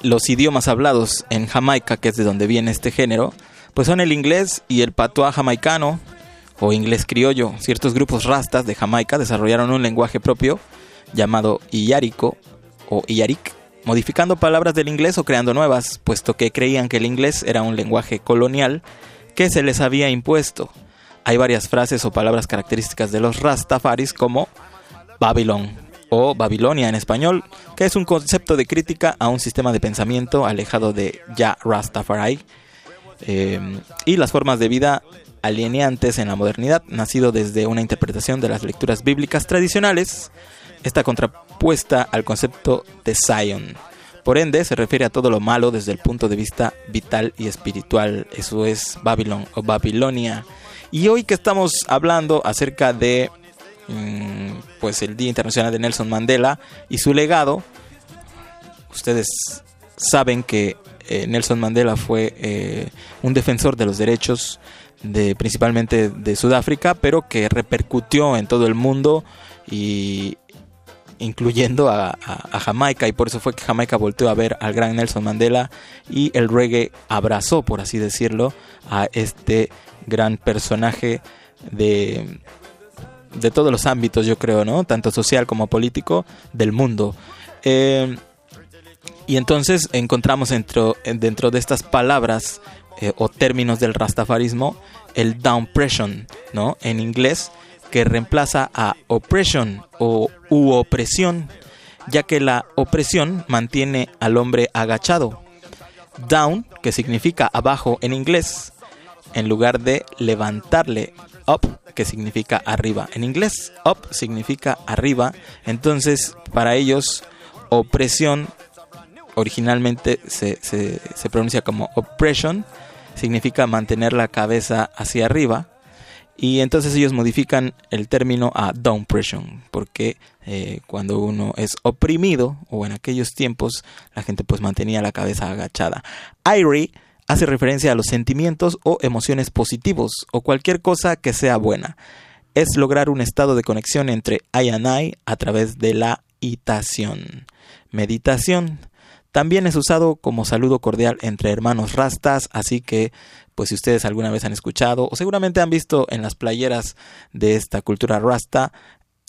los idiomas hablados en Jamaica, que es de donde viene este género, pues son el inglés y el patois jamaicano o inglés criollo. Ciertos grupos rastas de Jamaica desarrollaron un lenguaje propio llamado Iyarico o Iyarik, modificando palabras del inglés o creando nuevas, puesto que creían que el inglés era un lenguaje colonial que se les había impuesto. Hay varias frases o palabras características de los rastafaris como Babylon o Babilonia en español, que es un concepto de crítica a un sistema de pensamiento alejado de ya Rastafari eh, y las formas de vida alienantes en la modernidad, nacido desde una interpretación de las lecturas bíblicas tradicionales, está contrapuesta al concepto de Zion. Por ende, se refiere a todo lo malo desde el punto de vista vital y espiritual. Eso es Babylon o Babilonia. Y hoy que estamos hablando acerca de mm, pues el Día Internacional de Nelson Mandela y su legado, ustedes saben que eh, Nelson Mandela fue eh, un defensor de los derechos de principalmente de Sudáfrica, pero que repercutió en todo el mundo y incluyendo a, Jamaica y por eso fue que Jamaica volteó a ver al gran Nelson Mandela y el reggae abrazó, por así decirlo, a este gran personaje de de todos los ámbitos, yo creo, ¿no? Tanto social como político del mundo. Eh, y entonces encontramos dentro, dentro de estas palabras eh, o términos del rastafarismo el downpression, ¿no? En inglés, que reemplaza a oppression o u opresión, ya que la opresión mantiene al hombre agachado. Down, que significa abajo en inglés, en lugar de levantarle up, que significa arriba. En inglés, up significa arriba. Entonces, para ellos, opresión originalmente se, se- se pronuncia como oppression, significa mantener la cabeza hacia arriba. Y entonces ellos modifican el término a downpression, porque eh, cuando uno es oprimido, o en aquellos tiempos, la gente pues mantenía la cabeza agachada. Irie hace referencia a los sentimientos o emociones positivos, o cualquier cosa que sea buena. Es lograr un estado de conexión entre I and I a través de la itación. Meditación. También es usado como saludo cordial entre hermanos rastas, así que pues si ustedes alguna vez han escuchado o seguramente han visto en las playeras de esta cultura rasta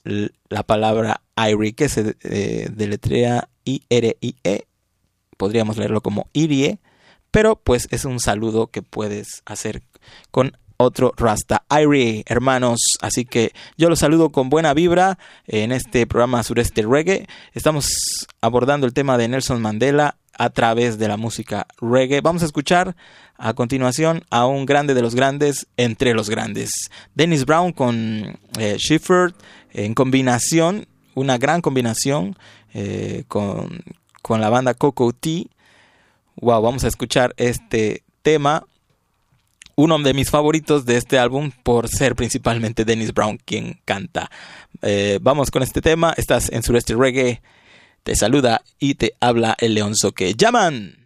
la palabra Irie que se eh, deletrea I-R-I-E, podríamos leerlo como Irie, pero pues es un saludo que puedes hacer con otro Rasta Irie, hermanos. Así que yo los saludo con buena vibra en este programa Sureste Reggae. Estamos abordando el tema de Nelson Mandela a través de la música reggae. Vamos a escuchar a continuación a un grande de los grandes entre los grandes. Dennis Brown con eh, en combinación, una gran combinación eh, con, con la banda Coco T. Wow, vamos a escuchar este tema uno de mis favoritos de este álbum por ser principalmente Dennis Brown quien canta. Eh, vamos con este tema, estás en Sureste Reggae, te saluda y te habla el leonzo que llaman.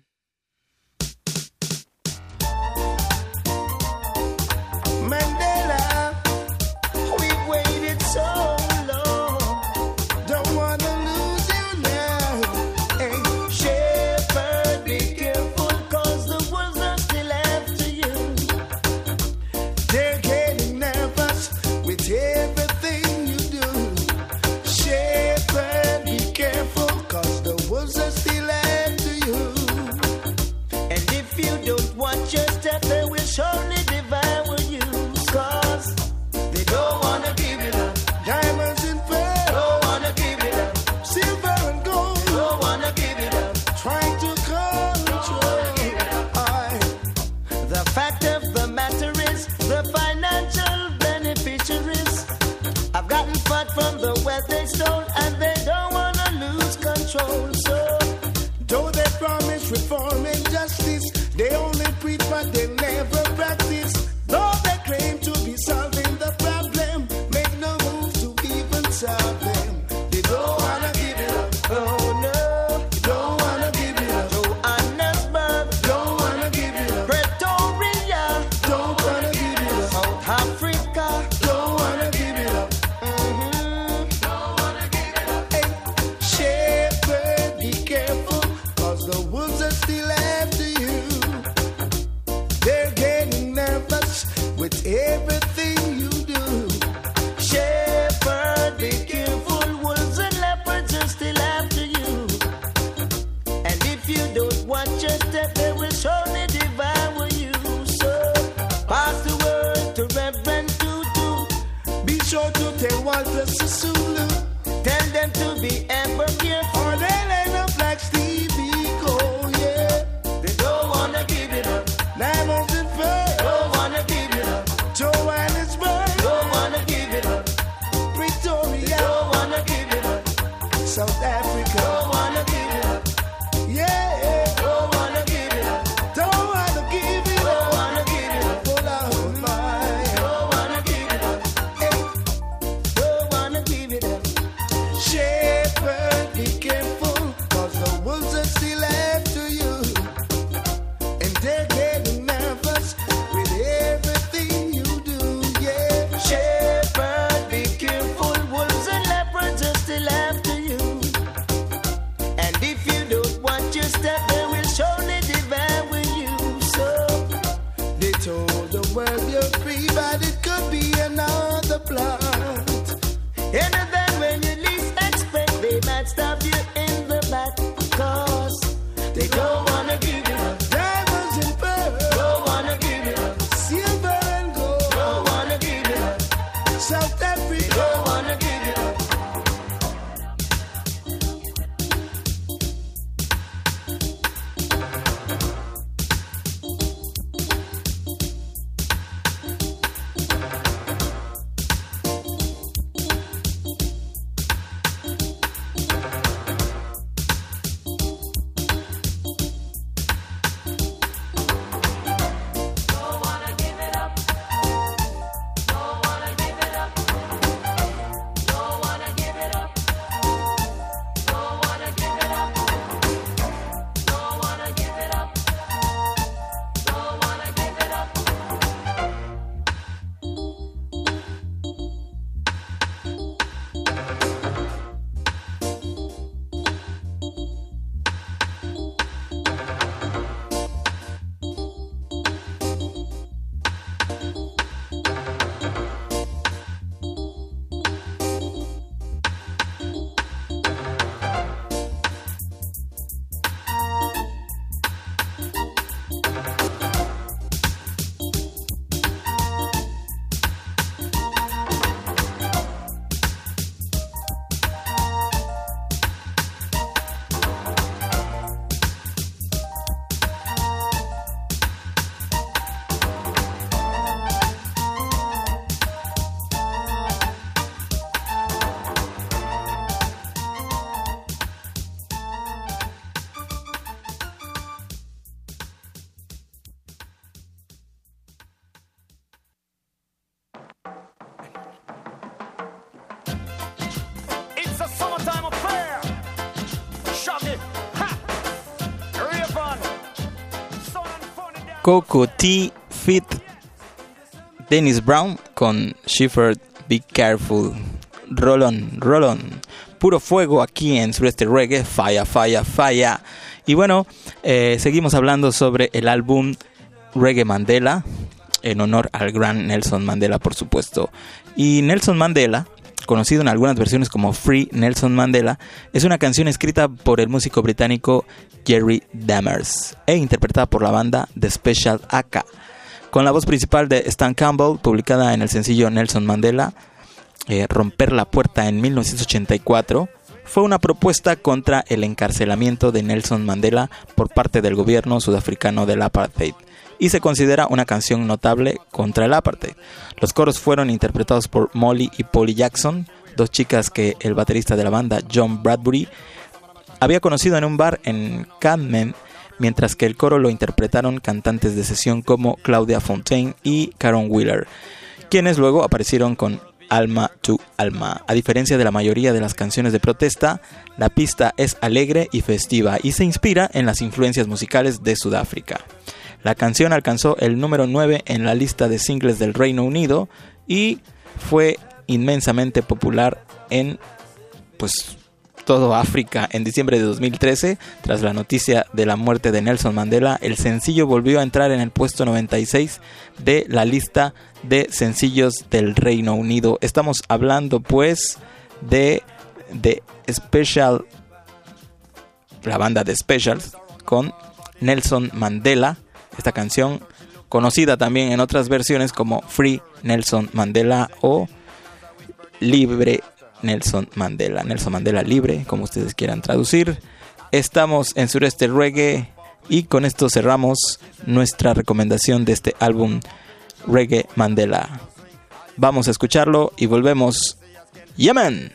Coco T Fit Dennis Brown con Schiffer Be Careful. Rolón, Rolón. Puro fuego aquí en Sureste Reggae. Falla, falla, falla. Y bueno, eh, seguimos hablando sobre el álbum Reggae Mandela. En honor al gran Nelson Mandela, por supuesto. Y Nelson Mandela, conocido en algunas versiones como Free Nelson Mandela, es una canción escrita por el músico británico Jerry Dammers e interpretada por la banda The Special AK, con la voz principal de Stan Campbell, publicada en el sencillo Nelson Mandela, eh, Romper la Puerta en 1984, fue una propuesta contra el encarcelamiento de Nelson Mandela por parte del gobierno sudafricano del apartheid y se considera una canción notable contra el apartheid. Los coros fueron interpretados por Molly y Polly Jackson, dos chicas que el baterista de la banda, John Bradbury, había conocido en un bar en Camden, mientras que el coro lo interpretaron cantantes de sesión como Claudia Fontaine y Karen Wheeler, quienes luego aparecieron con Alma to Alma. A diferencia de la mayoría de las canciones de protesta, la pista es alegre y festiva y se inspira en las influencias musicales de Sudáfrica. La canción alcanzó el número 9 en la lista de singles del Reino Unido y fue inmensamente popular en pues todo África en diciembre de 2013, tras la noticia de la muerte de Nelson Mandela, el sencillo volvió a entrar en el puesto 96 de la lista de sencillos del Reino Unido. Estamos hablando pues de, de Special, la banda de Specials, con Nelson Mandela, esta canción, conocida también en otras versiones como Free Nelson Mandela o Libre Nelson Mandela, Nelson Mandela Libre, como ustedes quieran traducir. Estamos en Sureste Reggae y con esto cerramos nuestra recomendación de este álbum Reggae Mandela. Vamos a escucharlo y volvemos. Yemen.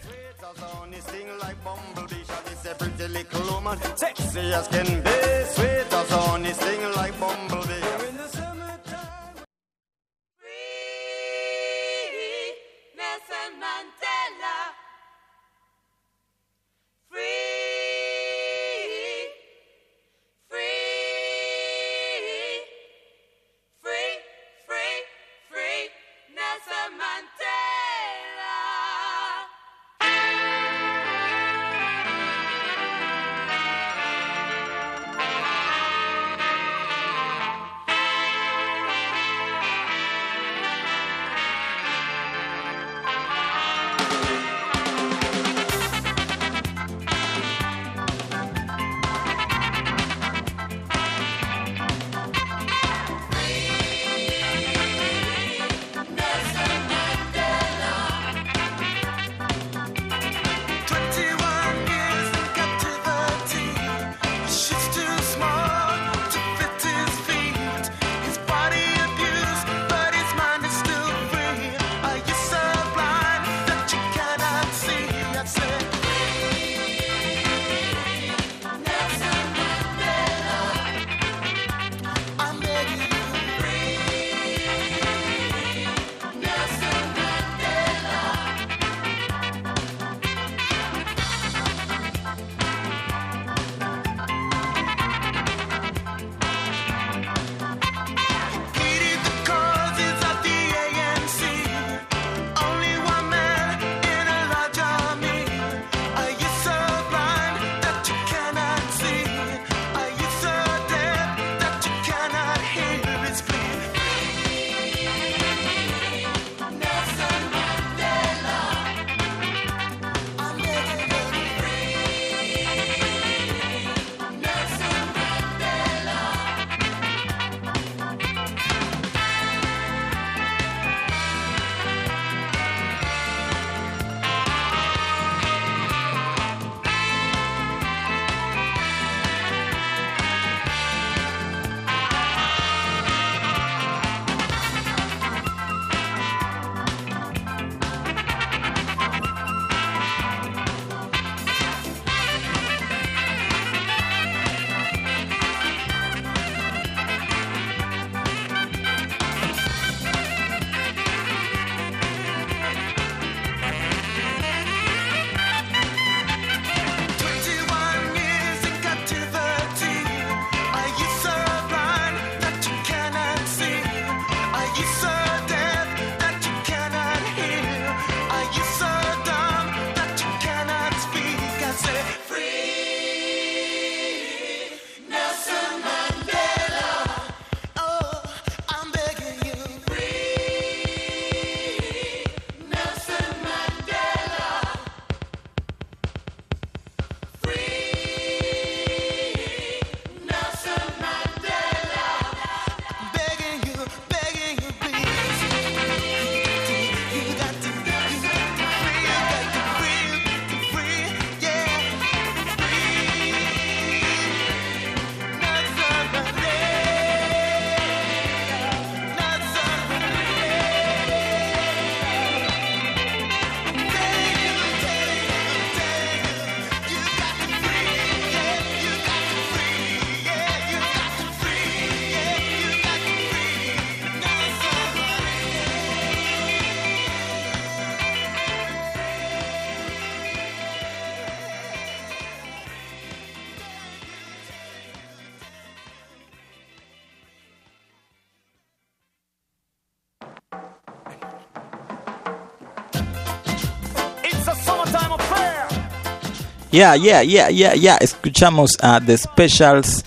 Yeah, yeah, yeah, yeah, yeah. Escuchamos a The Specials.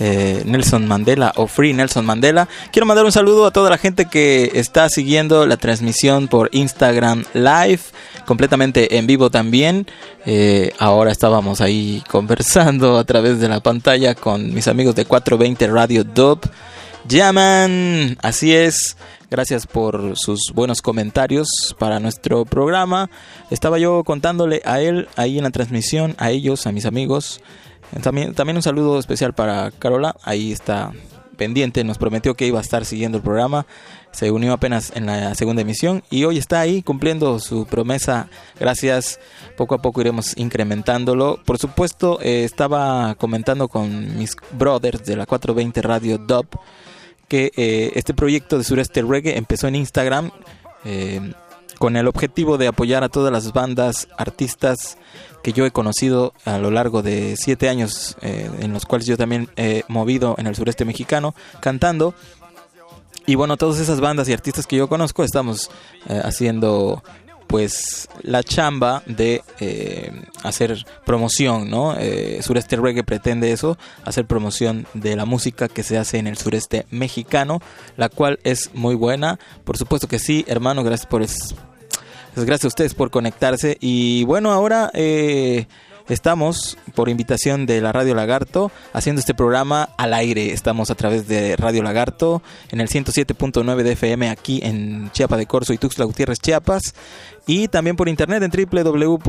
eh, Nelson Mandela o Free Nelson Mandela. Quiero mandar un saludo a toda la gente que está siguiendo la transmisión por Instagram Live, completamente en vivo también. Eh, ahora estábamos ahí conversando a través de la pantalla con mis amigos de 420 Radio Dub. Llaman, así es. Gracias por sus buenos comentarios para nuestro programa. Estaba yo contándole a él ahí en la transmisión, a ellos, a mis amigos. También, también un saludo especial para Carola. Ahí está pendiente. Nos prometió que iba a estar siguiendo el programa. Se unió apenas en la segunda emisión y hoy está ahí cumpliendo su promesa. Gracias. Poco a poco iremos incrementándolo. Por supuesto, eh, estaba comentando con mis brothers de la 420 Radio Dub que eh, este proyecto de Sureste Reggae empezó en Instagram eh, con el objetivo de apoyar a todas las bandas, artistas que yo he conocido a lo largo de siete años, eh, en los cuales yo también he movido en el sureste mexicano, cantando. Y bueno, todas esas bandas y artistas que yo conozco estamos haciendo pues la chamba de eh, hacer promoción, ¿no? Eh, sureste Reggae pretende eso, hacer promoción de la música que se hace en el sureste mexicano, la cual es muy buena. Por supuesto que sí, hermano, gracias por es- pues gracias a ustedes por conectarse. Y bueno, ahora eh, estamos, por invitación de la Radio Lagarto, haciendo este programa al aire. Estamos a través de Radio Lagarto en el 107.9 de FM aquí en Chiapa de Corzo y Tuxtla Gutiérrez, Chiapas. Y también por internet en www.imer.mx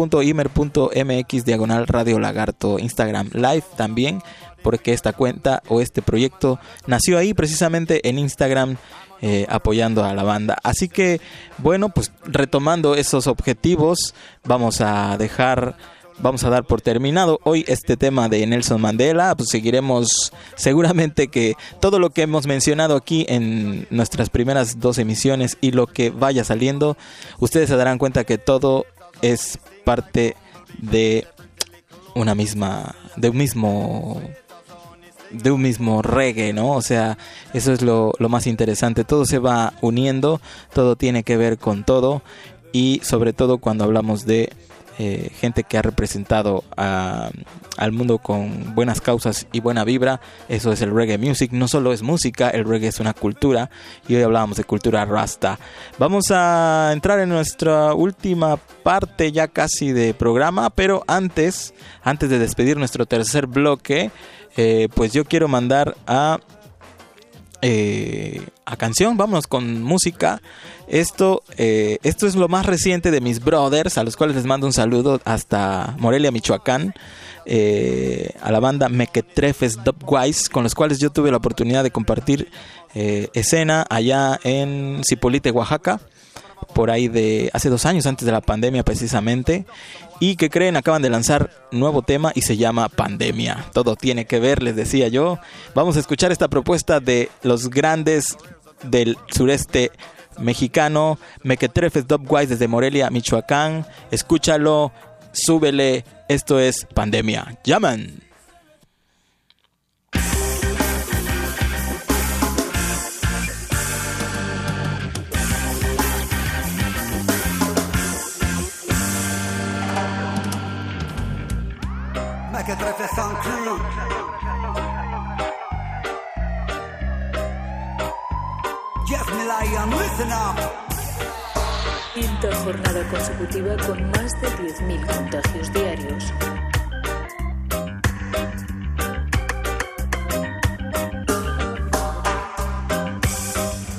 diagonal Radio Lagarto, Instagram Live también, porque esta cuenta o este proyecto nació ahí precisamente en Instagram eh, apoyando a la banda. Así que, bueno, pues retomando esos objetivos, vamos a dejar, vamos a dar por terminado hoy este tema de Nelson Mandela. Pues seguiremos seguramente que todo lo que hemos mencionado aquí en nuestras primeras dos emisiones y lo que vaya saliendo, ustedes se darán cuenta que todo es parte de una misma, de un mismo de un mismo reggae, ¿no? O sea, eso es lo, lo más interesante. Todo se va uniendo, todo tiene que ver con todo y sobre todo cuando hablamos de eh, gente que ha representado al mundo con buenas causas y buena vibra, eso es el reggae music. No solo es música, el reggae es una cultura y hoy hablábamos de cultura rasta. Vamos a entrar en nuestra última parte ya casi de programa, pero antes, antes de despedir nuestro tercer bloque, eh, pues yo quiero mandar a eh, a canción, vámonos con música. Esto, eh, esto es lo más reciente de mis brothers, a los cuales les mando un saludo hasta Morelia, Michoacán. eh, a la banda Mequetrefes Dubwise, con los cuales yo tuve la oportunidad de compartir escena allá en Cipolite, Oaxaca, por ahí de hace dos años, antes de la pandemia precisamente. Y que creen, acaban de lanzar nuevo tema y se llama Pandemia. Todo tiene que ver, les decía yo. Vamos a escuchar esta propuesta de los grandes del sureste mexicano, Mequetrefes Dubwise desde Morelia, Michoacán. Escúchalo, súbele. Esto es Pandemia. Llaman. Quinta jornada consecutiva con más de 10.000 contagios diarios.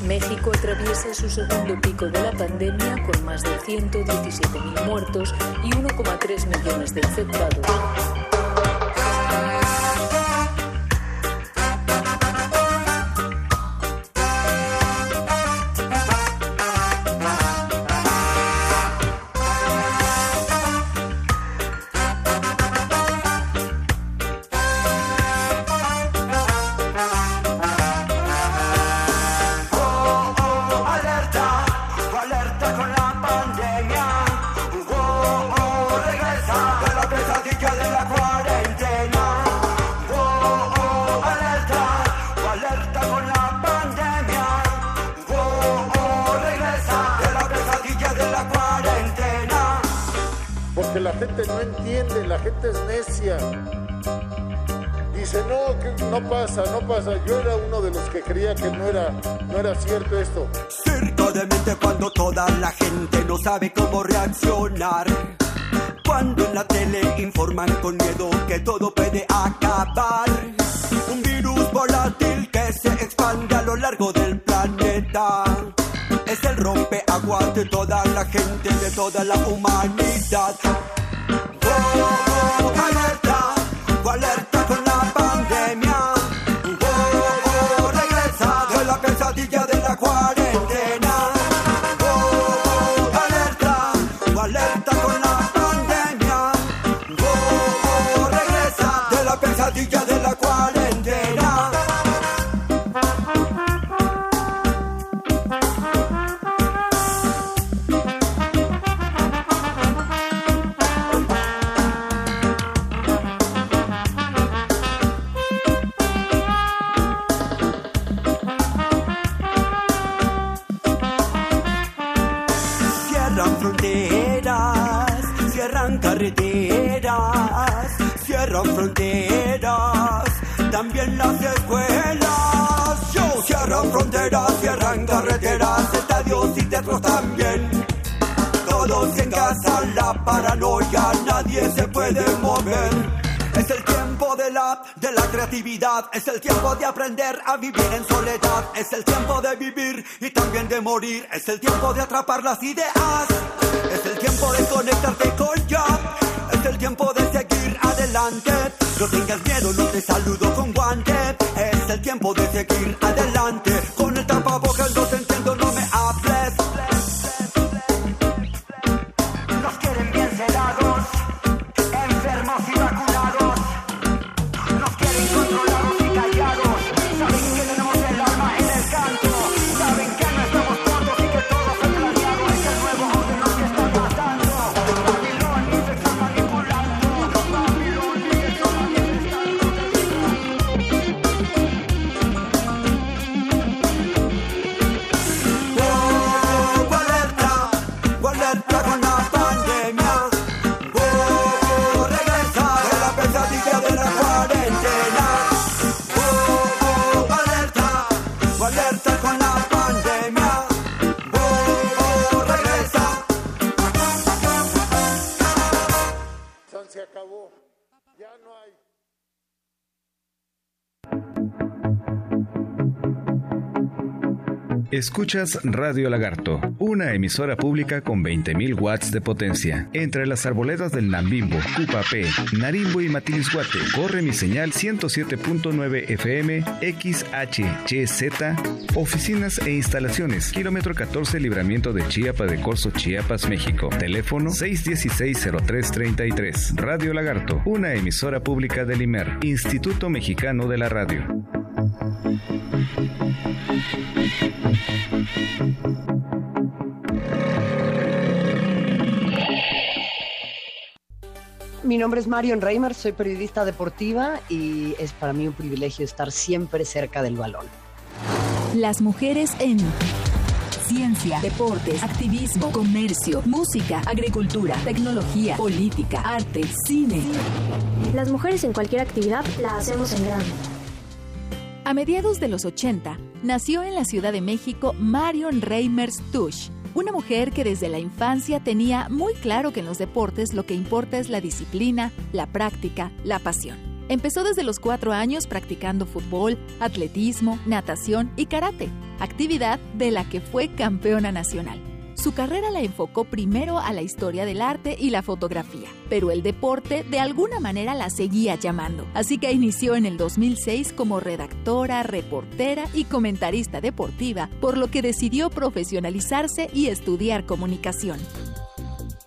México atraviesa su segundo pico de la pandemia con más de 117.000 muertos y 1,3 millones de infectados. La gente no entiende, la gente es necia. Dice, no, no pasa, no pasa. Yo era uno de los que creía que no era, no era cierto esto. Circo de mente cuando toda la gente no sabe cómo reaccionar. Cuando en la tele informan con miedo que todo puede acabar. Un virus volátil que se expande a lo largo del planeta. Es el rompeaguas de toda la gente, de toda la humanidad. Oh, oh, alerta, oh, alerta puede mover. Es el tiempo de la, de la creatividad, es el tiempo de aprender a vivir en soledad, es el tiempo de vivir y también de morir, es el tiempo de atrapar las ideas, es el tiempo de conectarte con ya, es el tiempo de seguir adelante. No tengas miedo, no te saludo con guante, es el tiempo de seguir adelante. Escuchas Radio Lagarto, una emisora pública con 20.000 watts de potencia. Entre las arboledas del Nambimbo, Cupapé, Narimbo y Matilisguate, corre mi señal 107.9 FM XHGZ, oficinas e instalaciones, kilómetro 14, libramiento de Chiapa de Corzo, Chiapas, México. Teléfono 616-0333. Radio Lagarto, una emisora pública del IMER, Instituto Mexicano de la Radio. Mi nombre es Marion Reimer, soy periodista deportiva y es para mí un privilegio estar siempre cerca del balón. Las mujeres en ciencia, deportes, activismo, comercio, música, agricultura, tecnología, política, arte, cine. Las mujeres en cualquier actividad la hacemos en grande. A mediados de los 80, nació en la Ciudad de México Marion Reimers Tush, una mujer que desde la infancia tenía muy claro que en los deportes lo que importa es la disciplina, la práctica, la pasión. Empezó desde los cuatro años practicando fútbol, atletismo, natación y karate, actividad de la que fue campeona nacional. Su carrera la enfocó primero a la historia del arte y la fotografía, pero el deporte de alguna manera la seguía llamando, así que inició en el 2006 como redactora, reportera y comentarista deportiva, por lo que decidió profesionalizarse y estudiar comunicación.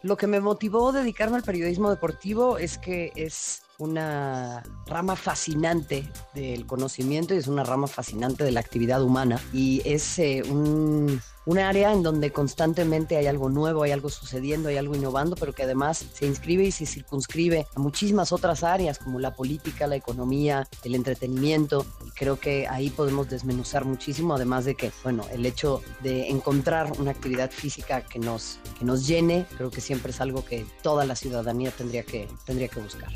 Lo que me motivó a dedicarme al periodismo deportivo es que es una rama fascinante del conocimiento y es una rama fascinante de la actividad humana y es eh, un un área en donde constantemente hay algo nuevo, hay algo sucediendo, hay algo innovando, pero que además se inscribe y se circunscribe a muchísimas otras áreas como la política, la economía, el entretenimiento. Y creo que ahí podemos desmenuzar muchísimo, además de que, bueno, el hecho de encontrar una actividad física que nos, que nos llene, creo que siempre es algo que toda la ciudadanía tendría que, tendría que buscar.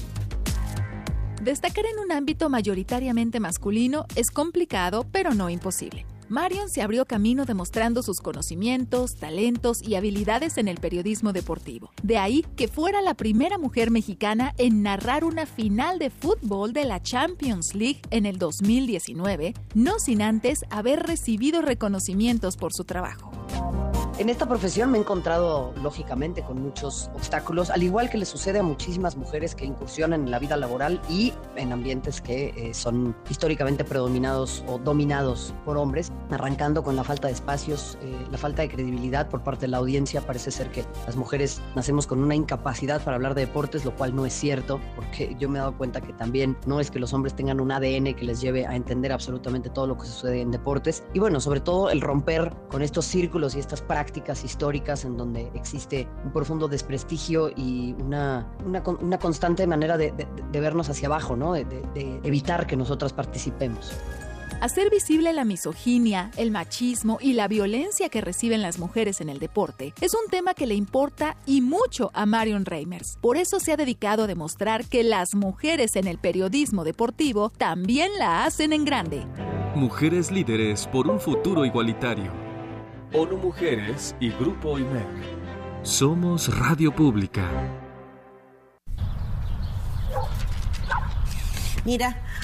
Destacar en un ámbito mayoritariamente masculino es complicado, pero no imposible. Marion se abrió camino demostrando sus conocimientos, talentos y habilidades en el periodismo deportivo. De ahí que fuera la primera mujer mexicana en narrar una final de fútbol de la Champions League en el 2019, no sin antes haber recibido reconocimientos por su trabajo. En esta profesión me he encontrado, lógicamente, con muchos obstáculos, al igual que le sucede a muchísimas mujeres que incursionan en la vida laboral y en ambientes que eh, son históricamente predominados o dominados por hombres, arrancando con la falta de espacios, eh, la falta de credibilidad por parte de la audiencia. Parece ser que las mujeres nacemos con una incapacidad para hablar de deportes, lo cual no es cierto, porque yo me he dado cuenta que también no es que los hombres tengan un ADN que les lleve a entender absolutamente todo lo que sucede en deportes. Y bueno, sobre todo el romper con estos círculos y estas prácticas históricas en donde existe un profundo desprestigio y una, una, constante manera de, de, vernos hacia abajo, ¿no? de evitar que nosotras participemos. Hacer visible la misoginia, el machismo y la violencia que reciben las mujeres en el deporte es un tema que le importa y mucho a Marion Reimers. Por eso se ha dedicado a demostrar que las mujeres en el periodismo deportivo también la hacen en grande. Mujeres líderes por un futuro igualitario. ONU Mujeres y Grupo IMEC. Somos Radio Pública. Mira,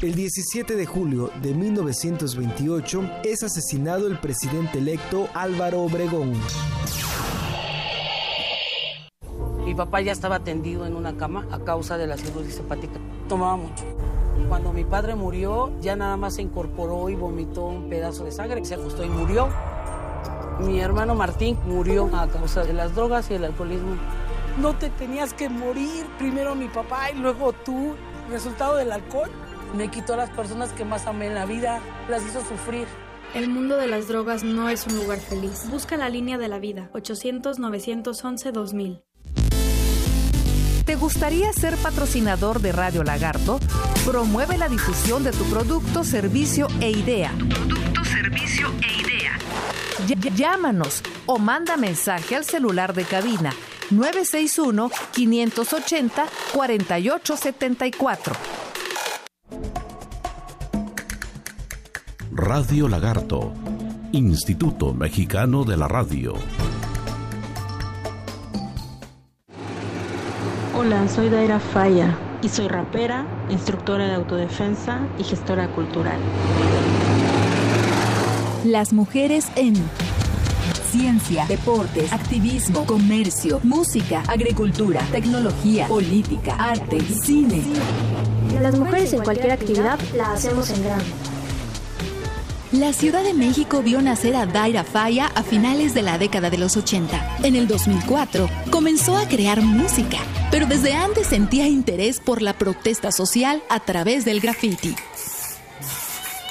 El 17 de julio de 1928 es asesinado el presidente electo Álvaro Obregón. Mi papá ya estaba tendido en una cama a causa de la cirugía hepática. Tomaba mucho. Cuando mi padre murió, ya nada más se incorporó y vomitó un pedazo de sangre, se acostó y murió. Mi hermano Martín murió a causa de las drogas y el alcoholismo. No te tenías que morir, primero mi papá y luego tú. Resultado del alcohol me quitó a las personas que más amé en la vida, las hizo sufrir. El mundo de las drogas no es un lugar feliz. Busca la línea de la vida, 800-911-2000. ¿Te gustaría ser patrocinador de Radio Lagarto? Promueve la difusión de tu producto, servicio e idea. Producto, servicio e idea. Llámanos o manda mensaje al celular de cabina 961-580-4874. Radio Lagarto, Instituto Mexicano de la Radio. Hola, soy Daira Falla y soy rapera, instructora de autodefensa y gestora cultural. Las mujeres en ciencia, deportes, activismo, comercio, música, agricultura, tecnología, política, arte, cine. Las mujeres en cualquier actividad la hacemos en grande. La Ciudad de México vio nacer a Daira Faya a finales de la década de los 80. En el 2004 comenzó a crear música, pero desde antes sentía interés por la protesta social a través del graffiti.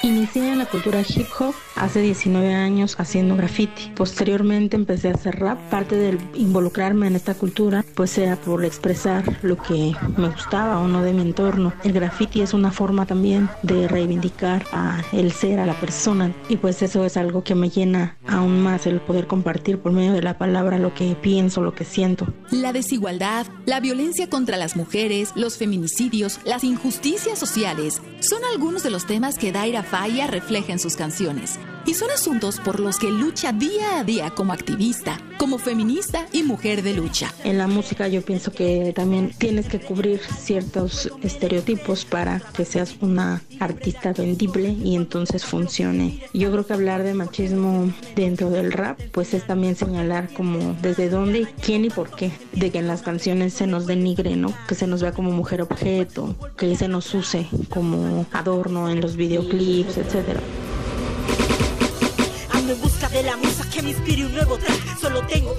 Inicié en la cultura hip hop hace 19 años haciendo graffiti. Posteriormente empecé a hacer rap. Parte del involucrarme en esta cultura pues era por expresar lo que me gustaba o no de mi entorno. El graffiti es una forma también de reivindicar a el ser, a la persona y pues eso es algo que me llena aún más el poder compartir por medio de la palabra lo que pienso, lo que siento. La desigualdad, la violencia contra las mujeres, los feminicidios, las injusticias sociales son algunos de los temas que Daira Faya refleja en sus canciones. Y son asuntos por los que lucha día a día como activista, como feminista y mujer de lucha. En la música yo pienso que también tienes que cubrir ciertos estereotipos para que seas una artista vendible y entonces funcione. Yo creo que hablar de machismo dentro del rap pues es también señalar como desde dónde, quién y por qué, de que en las canciones se nos denigre, ¿no? Que se nos vea como mujer objeto, que se nos use como adorno en los videoclips, etcétera. De la musa que me inspire un nuevo track. Solo tengo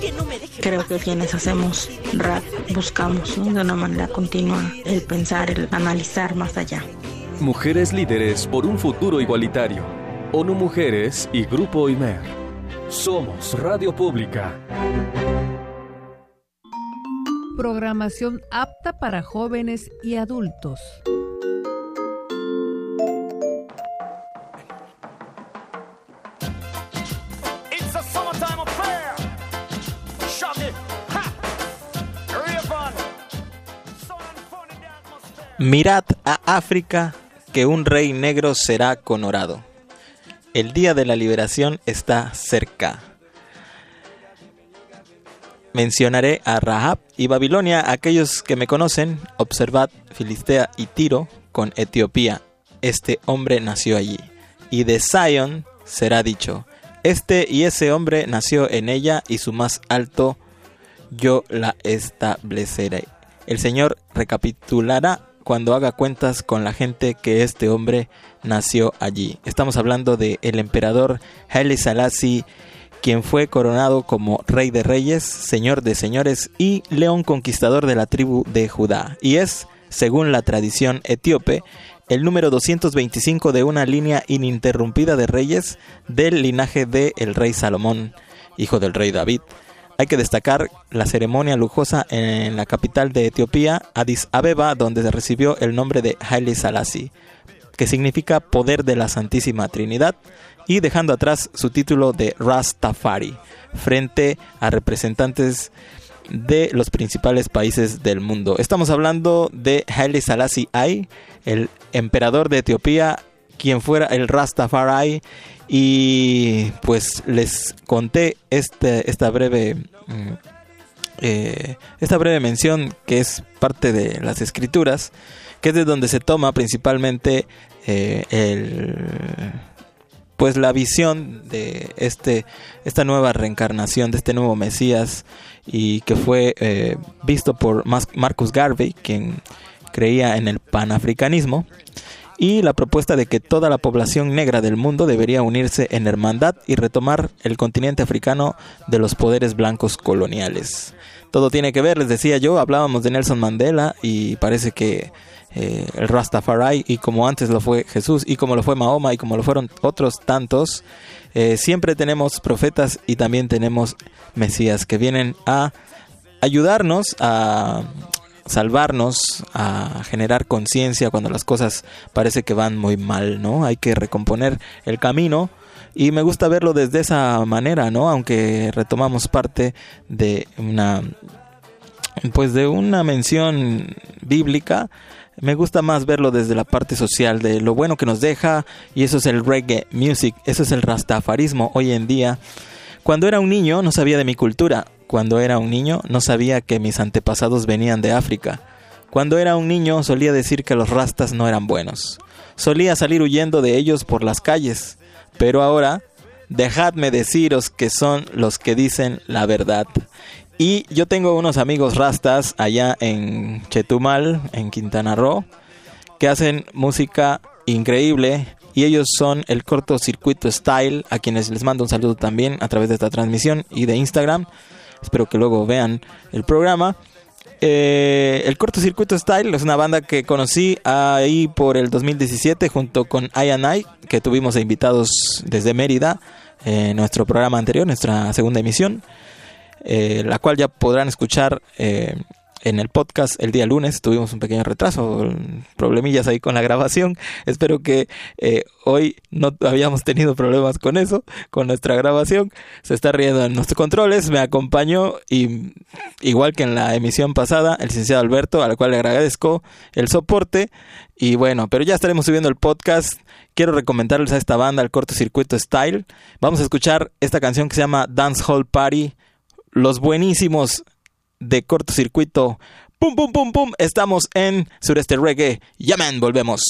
que no me deje. Creo que quienes hacemos rap buscamos ¿no? de una manera continua el pensar, el analizar más allá. Mujeres líderes por un futuro igualitario. ONU Mujeres y Grupo IMER. Somos Radio Pública. Programación apta para jóvenes y adultos. Mirad a África, que un rey negro será conorado. El día de la liberación está cerca. Mencionaré a Rahab y Babilonia, aquellos que me conocen, observad Filistea y Tiro con Etiopía. Este hombre nació allí. Y de Zion será dicho, este y ese hombre nació en ella y su más alto yo la estableceré. El Señor recapitulará cuando haga cuentas con la gente que este hombre nació allí. Estamos hablando de el emperador Haile Selassie, quien fue coronado como rey de reyes, señor de señores y león conquistador de la tribu de Judá. Y es, según la tradición etíope, el número 225 de una línea ininterrumpida de reyes del linaje de el rey Salomón, hijo del rey David. Hay que destacar la ceremonia lujosa en la capital de Etiopía, Addis Abeba, donde se recibió el nombre de Haile Selassie, que significa poder de la Santísima Trinidad, y dejando atrás su título de Rastafari, frente a representantes de los principales países del mundo. Estamos hablando de Haile Selassie I, el emperador de Etiopía, quien fuera el Rastafari y pues les conté este, esta breve mm, eh, esta breve mención que es parte de las escrituras que es de donde se toma principalmente eh, el pues la visión de este esta nueva reencarnación de este nuevo Mesías y que fue eh, visto por Marcus Garvey quien creía en el panafricanismo y la propuesta de que toda la población negra del mundo debería unirse en hermandad y retomar el continente africano de los poderes blancos coloniales. Todo tiene que ver, les decía yo, hablábamos de Nelson Mandela y parece que eh, el Rastafari y como antes lo fue Jesús y como lo fue Mahoma y como lo fueron otros tantos, eh, siempre tenemos profetas y también tenemos Mesías que vienen a ayudarnos a salvarnos, a generar conciencia cuando las cosas parece que van muy mal, ¿no? Hay que recomponer el camino y me gusta verlo desde esa manera, ¿no? Aunque retomamos parte de una pues de una mención bíblica, me gusta más verlo desde la parte social de lo bueno que nos deja y eso es el reggae music, eso es el rastafarismo hoy en día. Cuando era un niño no sabía de mi cultura, cuando era un niño no sabía que mis antepasados venían de África. Cuando era un niño solía decir que los rastas no eran buenos. Solía salir huyendo de ellos por las calles. Pero ahora, dejadme deciros que son los que dicen la verdad. Y yo tengo unos amigos rastas allá en Chetumal, en Quintana Roo, que hacen música increíble y ellos son el cortocircuito style, a quienes les mando un saludo también a través de esta transmisión y de Instagram. Espero que luego vean el programa. Eh, el cortocircuito style es una banda que conocí ahí por el 2017 junto con I and I, que tuvimos invitados desde Mérida en nuestro programa anterior, nuestra segunda emisión, eh, la cual ya podrán escuchar eh, en el podcast el día lunes. Tuvimos un pequeño retraso, problemillas ahí con la grabación. Espero que eh, hoy no habíamos tenido problemas con eso, con nuestra grabación. Se está riendo en nuestros controles. Me acompañó y igual que en la emisión pasada, el licenciado Alberto, al cual le agradezco el soporte. Y bueno, pero ya estaremos subiendo el podcast. Quiero recomendarles a esta banda, el cortocircuito Style. Vamos a escuchar esta canción que se llama Dance Hall Party. Los buenísimos de cortocircuito. Pum, pum, pum, pum. Estamos en Sureste Reggae. Yaman, volvemos.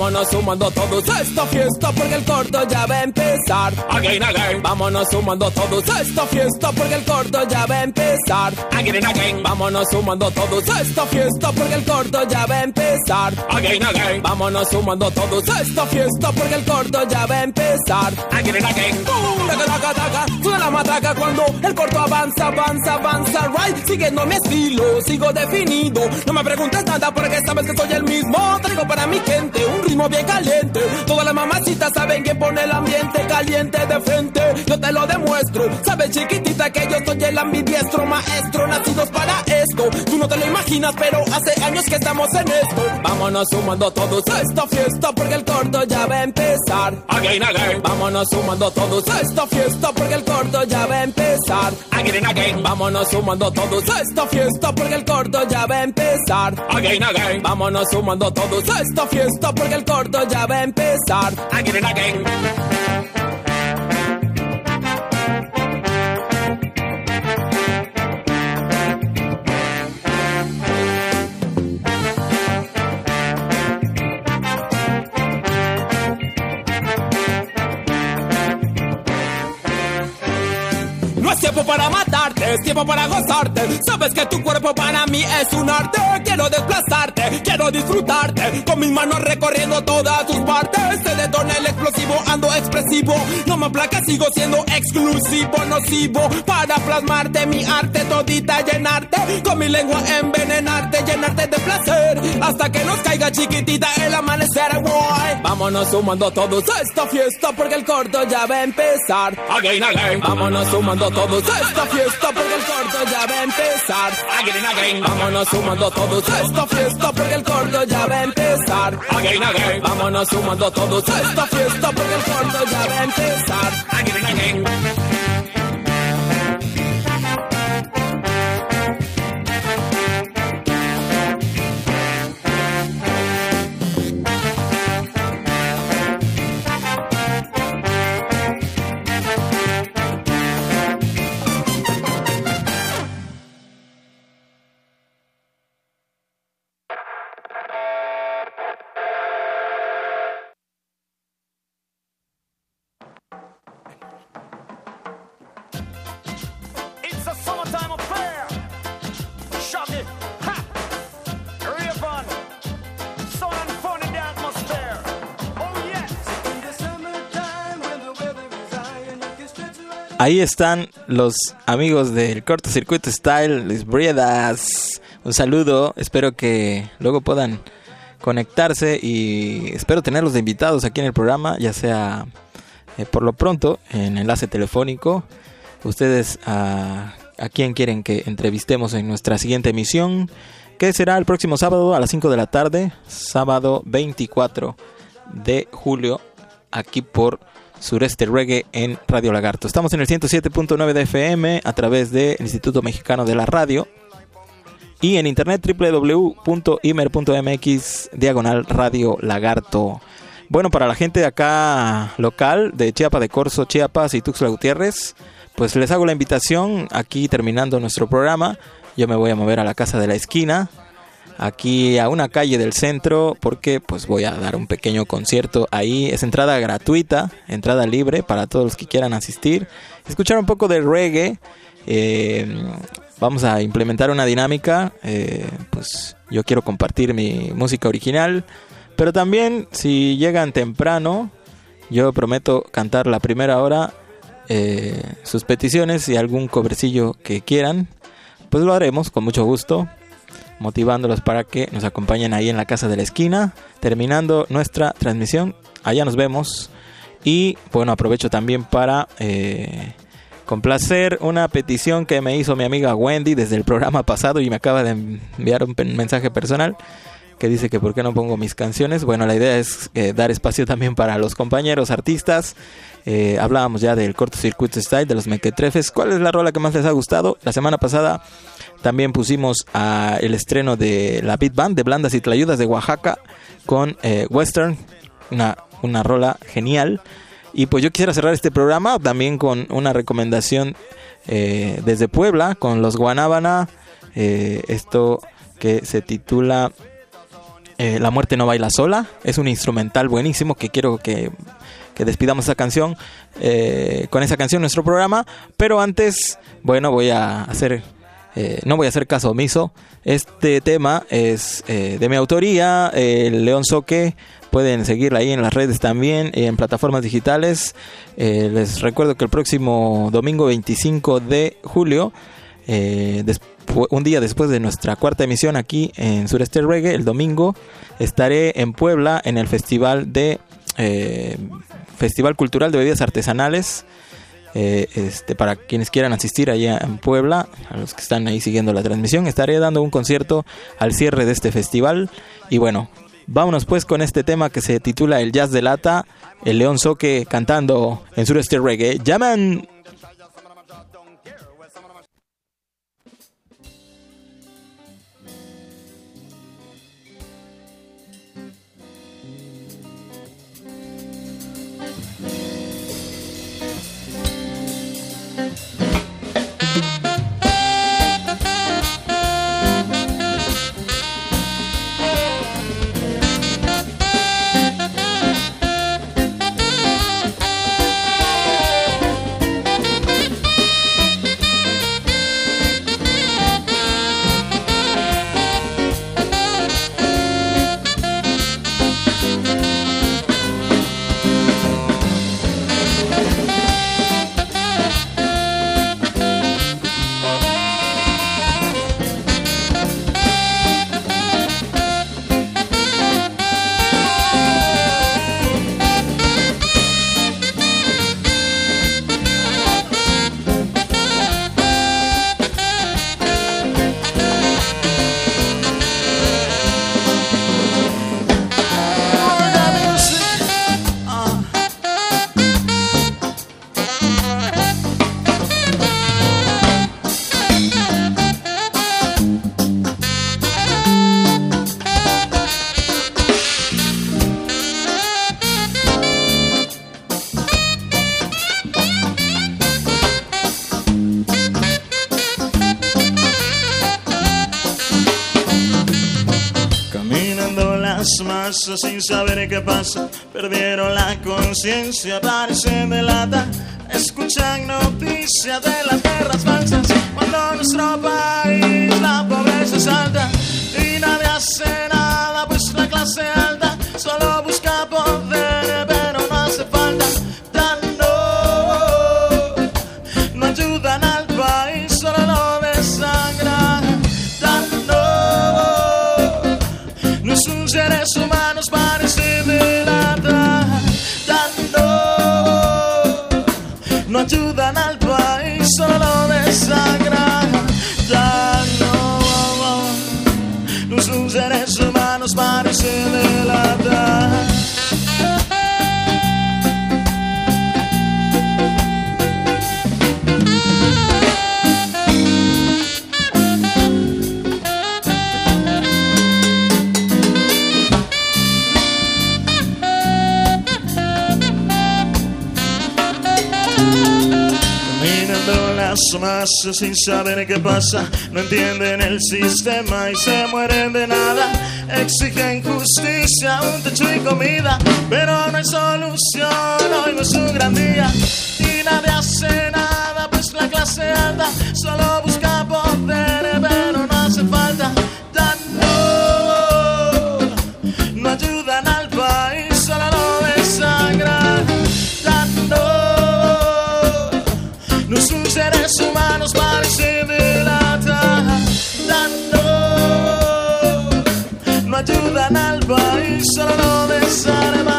Vámonos sumando todos a esta fiesta porque el corto ya va a empezar. Again, again. Vámonos sumando todos a esta fiesta porque el corto ya va a empezar. Again, again. Vámonos sumando todos a esta fiesta porque el corto ya va a empezar. Again, again. Vámonos sumando todos a esta fiesta porque el corto ya va a empezar. Again, again. Boom, taca, taca, taca. Suena la matraca cuando el corto avanza, avanza, avanza. Right, siguiendo mi estilo, sigo definido. No me preguntes nada porque sabes que soy el mismo. Traigo para mi gente un ritmo bien caliente. Todas las mamacitas saben que pone el ambiente caliente de frente. Yo te lo demuestro. Sabes, chiquitita, que yo soy el ambidiestro maestro, nacidos para esto. Tú no te lo imaginas, pero hace años que estamos en esto. Vámonos sumando todos a esta fiesta porque el corto ya va a empezar. Again, again. Vámonos sumando todos a esta fiesta porque el corto ya va a empezar. Again, again. Vámonos sumando todos a esta fiesta porque el corto ya va a empezar. Again, again. Vámonos sumando todos a esta fiesta porque el corto ya va a empezar. Again, again. No es tiempo para matarte, es tiempo para gozarte. Sabes que tu cuerpo para mí es un arte. Quiero desplazarte, quiero disfrutarte. Con mis manos recorriendo todas tus partes. Se detona el explosivo, ando expresivo. No me aplaca, sigo siendo exclusivo, nocivo. Para plasmarte mi arte todita, llenarte. Con mi lengua envenenarte, llenarte de placer. Hasta que nos caiga chiquitita el amanecer, boy. Vámonos sumando todos a esta fiesta porque el corto ya va a empezar. Again, again. Vámonos sumando todos a esta fiesta porque el corto ya va a empezar. Again, again. Vámonos sumando todos a esta fiesta porque el corto ya va a empezar. Again, again. Vámonos sumando todos a esta fiesta porque el corto ya va a empezar. Again, again. Ahí están los amigos del cortocircuito Style, les Briedas. Un saludo, espero que luego puedan conectarse y espero tenerlos de invitados aquí en el programa, ya sea eh, por lo pronto en enlace telefónico. Ustedes a, a quién quieren que entrevistemos en nuestra siguiente emisión, que será el próximo sábado a las 5 de la tarde, sábado 24 de julio, aquí por Sureste Reggae en Radio Lagarto. Estamos en el 107.9 de FM a través del Instituto Mexicano de la Radio y en internet www.imer.mx diagonal Radio Lagarto. Bueno, para la gente de acá local, de Chiapa de Corzo, Chiapas y Tuxtla Gutiérrez, pues les hago la invitación aquí terminando nuestro programa. Yo me voy a mover a la casa de la esquina, aquí a una calle del centro, porque pues voy a dar un pequeño concierto ahí. Es entrada gratuita, entrada libre para todos los que quieran asistir. Escuchar un poco de reggae. eh, vamos a implementar una dinámica. eh, pues yo quiero compartir mi música original. Pero también si llegan temprano, yo prometo cantar la primera hora eh, sus peticiones y algún cobrecillo que quieran. Pues lo haremos con mucho gusto. Motivándolos para que nos acompañen ahí en la casa de la esquina, terminando nuestra transmisión. Allá nos vemos. Y bueno, aprovecho también para eh, complacer una petición que me hizo mi amiga Wendy desde el programa pasado y me acaba de enviar un mensaje personal que dice que por qué no pongo mis canciones. Bueno, la idea es eh, dar espacio también para los compañeros artistas. Eh, hablábamos ya del cortocircuito style, de los mequetrefes. ¿Cuál es la rola que más les ha gustado? La semana pasada también pusimos a el estreno de la Beat Band de Blandas y Tlayudas de Oaxaca con eh, Western, una, una rola genial. Y pues yo quisiera cerrar este programa también con una recomendación desde Puebla, con los Guanábana. esto que se titula eh, La muerte no baila sola. Es un instrumental buenísimo que quiero que, despidamos esa canción. Eh, con esa canción nuestro programa. Pero antes, bueno, voy a hacer... Eh, no voy a hacer caso omiso. Este tema es de mi autoría, el León Soque. Pueden seguirla ahí en las redes también, en plataformas digitales. les recuerdo que el próximo domingo 25 de julio, después un día después de nuestra cuarta emisión aquí en Sureste Reggae, el domingo, estaré en Puebla en el Festival de eh, Festival Cultural de Bebidas Artesanales. Eh, este, para quienes quieran asistir allá en Puebla, a los que están ahí siguiendo la transmisión, estaré dando un concierto al cierre de este festival. Y bueno, vámonos pues con este tema que se titula El Jazz de Lata, el León Soque cantando en Sureste Reggae. Llaman sin saber qué pasa. Perdieron la conciencia, parecen de lata. Escuchan noticias de las guerras falsas. Cuando nuestro país la pobreza es sin saber qué pasa, no entienden el sistema y se mueren de nada. Exigen justicia, un techo y comida, pero no hay solución. Hoy no es un gran día y nadie hace nada, pues la clase alta ayudan al país, solo lo desarman.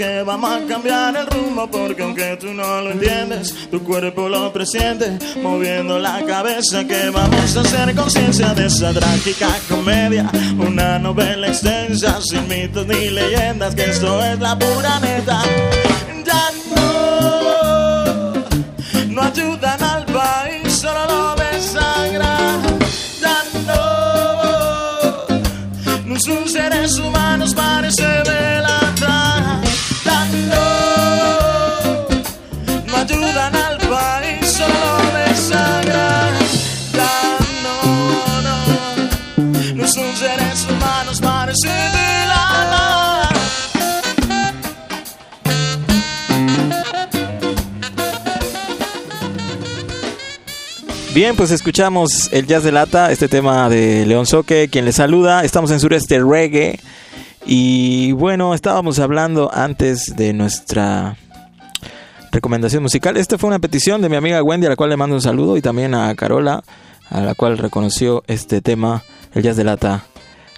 Que vamos a cambiar el rumbo, porque aunque tú no lo entiendes, tu cuerpo lo presiente, moviendo la cabeza que vamos a hacer conciencia de esa trágica comedia, una novela extensa, sin mitos ni leyendas, que esto es la pura neta. Pues escuchamos el Jazz de Lata, este tema de León Soque, quien le saluda. Estamos en Sureste Reggae. Y bueno, estábamos hablando antes de nuestra recomendación musical. Esta fue una petición de mi amiga Wendy, a la cual le mando un saludo, y también a Carola, a la cual reconoció este tema, el Jazz de Lata.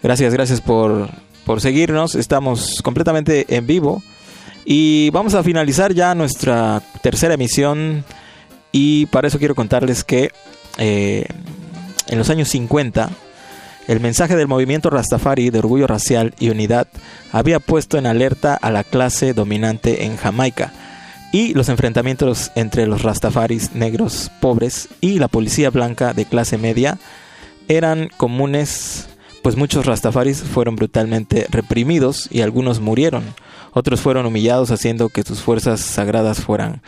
Gracias, gracias por, por seguirnos. Estamos completamente en vivo. Y vamos a finalizar ya nuestra tercera emisión. Y para eso quiero contarles que eh, en los años 50 el mensaje del movimiento Rastafari de orgullo racial y unidad había puesto en alerta a la clase dominante en Jamaica y los enfrentamientos entre los Rastafaris negros pobres y la policía blanca de clase media eran comunes, pues muchos Rastafaris fueron brutalmente reprimidos y algunos murieron, otros fueron humillados haciendo que sus fuerzas sagradas fueran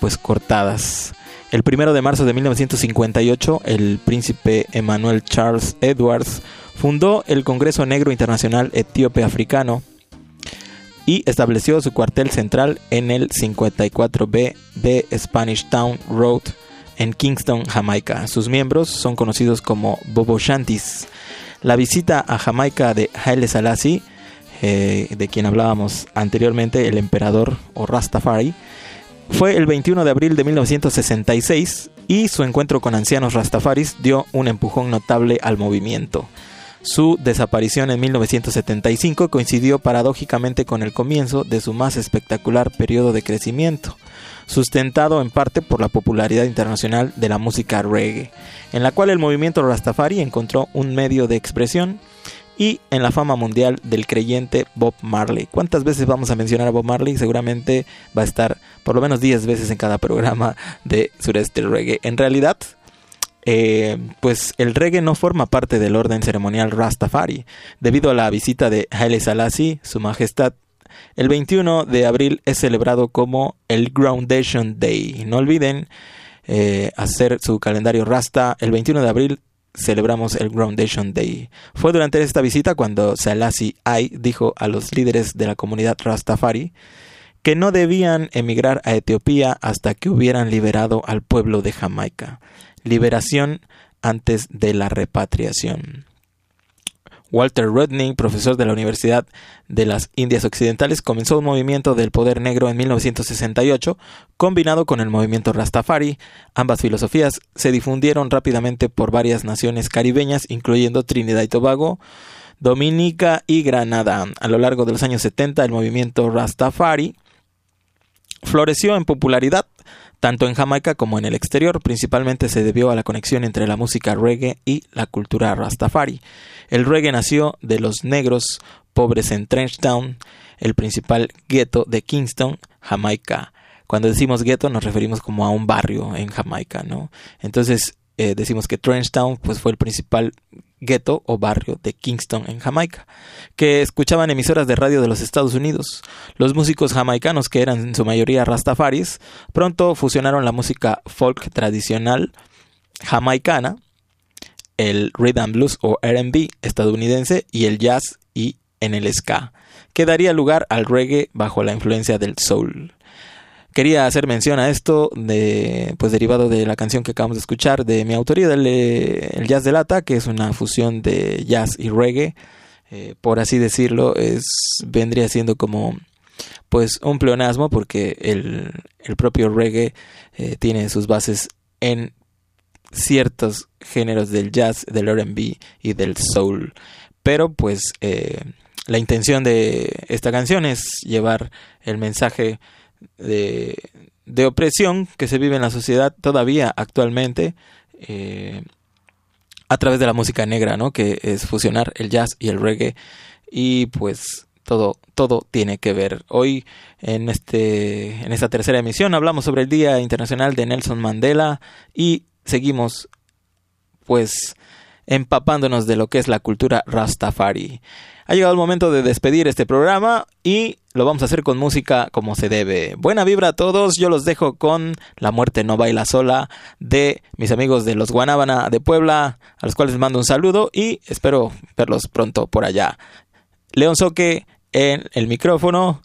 pues cortadas. El primero de marzo de 1958, el príncipe Emmanuel Charles Edwards fundó el Congreso Negro Internacional Etíope Africano y estableció su cuartel central en el 54B de Spanish Town Road en Kingston, Jamaica. Sus miembros son conocidos como Bobo Shantis. La visita a Jamaica de Haile Selassie, eh, de quien hablábamos anteriormente, el emperador o Rastafari, fue el 21 de abril de 1966 y su encuentro con ancianos rastafaris dio un empujón notable al movimiento. Su desaparición en 1975 coincidió paradójicamente con el comienzo de su más espectacular periodo de crecimiento, sustentado en parte por la popularidad internacional de la música reggae, en la cual el movimiento Rastafari encontró un medio de expresión y en la fama mundial del creyente Bob Marley. ¿Cuántas veces vamos a mencionar a Bob Marley? Seguramente va a estar por lo menos 10 veces en cada programa de Sureste Reggae. En realidad, eh, pues el reggae no forma parte del orden ceremonial Rastafari, debido a la visita de Haile Selassie, su majestad. El 21 de abril es celebrado como el Groundation Day. No olviden eh, hacer su calendario Rasta. El 21 de abril celebramos el Groundation Day. Fue durante esta visita cuando Selassie I dijo a los líderes de la comunidad Rastafari que no debían emigrar a Etiopía hasta que hubieran liberado al pueblo de Jamaica. Liberación antes de la repatriación. Walter Rodney, profesor de la Universidad de las Indias Occidentales, comenzó un movimiento del poder negro en 1968, combinado con el movimiento Rastafari. Ambas filosofías se difundieron rápidamente por varias naciones caribeñas, incluyendo Trinidad y Tobago, Dominica y Granada. A lo largo de los años 70, el movimiento Rastafari floreció en popularidad tanto en Jamaica como en el exterior, principalmente se debió a la conexión entre la música reggae y la cultura rastafari. El reggae nació de los negros pobres en Trenchtown, el principal gueto de Kingston, Jamaica. Cuando decimos gueto nos referimos como a un barrio en Jamaica, ¿no? Entonces eh, decimos que Trenchtown pues fue el principal gueto o barrio de Kingston en Jamaica, que escuchaban emisoras de radio de los Estados Unidos. Los músicos jamaicanos, que eran en su mayoría rastafaris, pronto fusionaron la música folk tradicional jamaicana, el rhythm blues o R&B estadounidense y el jazz y en el ska, que daría lugar al reggae bajo la influencia del soul. Quería hacer mención a esto, de, pues derivado de la canción que acabamos de escuchar de mi autoría, del el Jazz de Lata, que es una fusión de jazz y reggae, eh, por así decirlo, es vendría siendo como pues un pleonasmo porque el, el propio reggae eh, tiene sus bases en ciertos géneros del jazz, del RB y del soul. Pero pues eh, la intención de esta canción es llevar el mensaje de, de opresión que se vive en la sociedad todavía actualmente eh, a través de la música negra, ¿no? Que es fusionar el jazz y el reggae y pues todo todo tiene que ver. Hoy en este en esta tercera emisión hablamos sobre el Día Internacional de Nelson Mandela y seguimos pues empapándonos de lo que es la cultura Rastafari. Ha llegado el momento de despedir este programa y lo vamos a hacer con música como se debe. Buena vibra a todos, yo los dejo con La muerte no baila sola de mis amigos de los Guanábana de Puebla, a los cuales les mando un saludo y espero verlos pronto por allá. León Soque en el micrófono,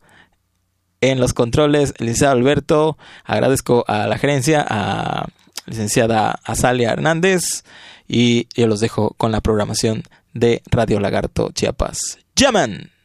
en los controles, licenciado Alberto, agradezco a la gerencia, a licenciada Azalia Hernández y yo los dejo con la programación de Radio Lagarto Chiapas. ¡Llaman!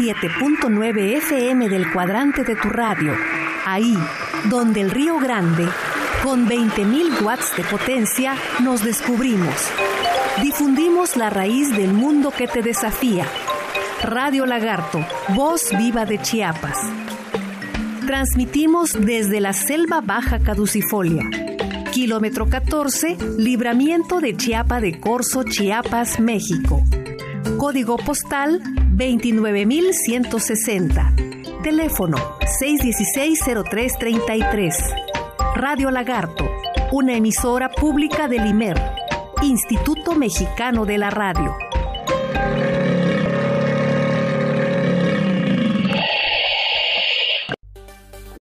107.9 FM del cuadrante de tu radio, ahí donde el Río Grande, con 20.000 watts de potencia, nos descubrimos. Difundimos la raíz del mundo que te desafía. Radio Lagarto, voz viva de Chiapas. Transmitimos desde la selva baja caducifolia. Kilómetro 14, libramiento de Chiapa de Corzo, Chiapas, México. Código postal 29160. Teléfono 616-0333. Radio Lagarto, una emisora pública del IMER. Instituto Mexicano de la Radio.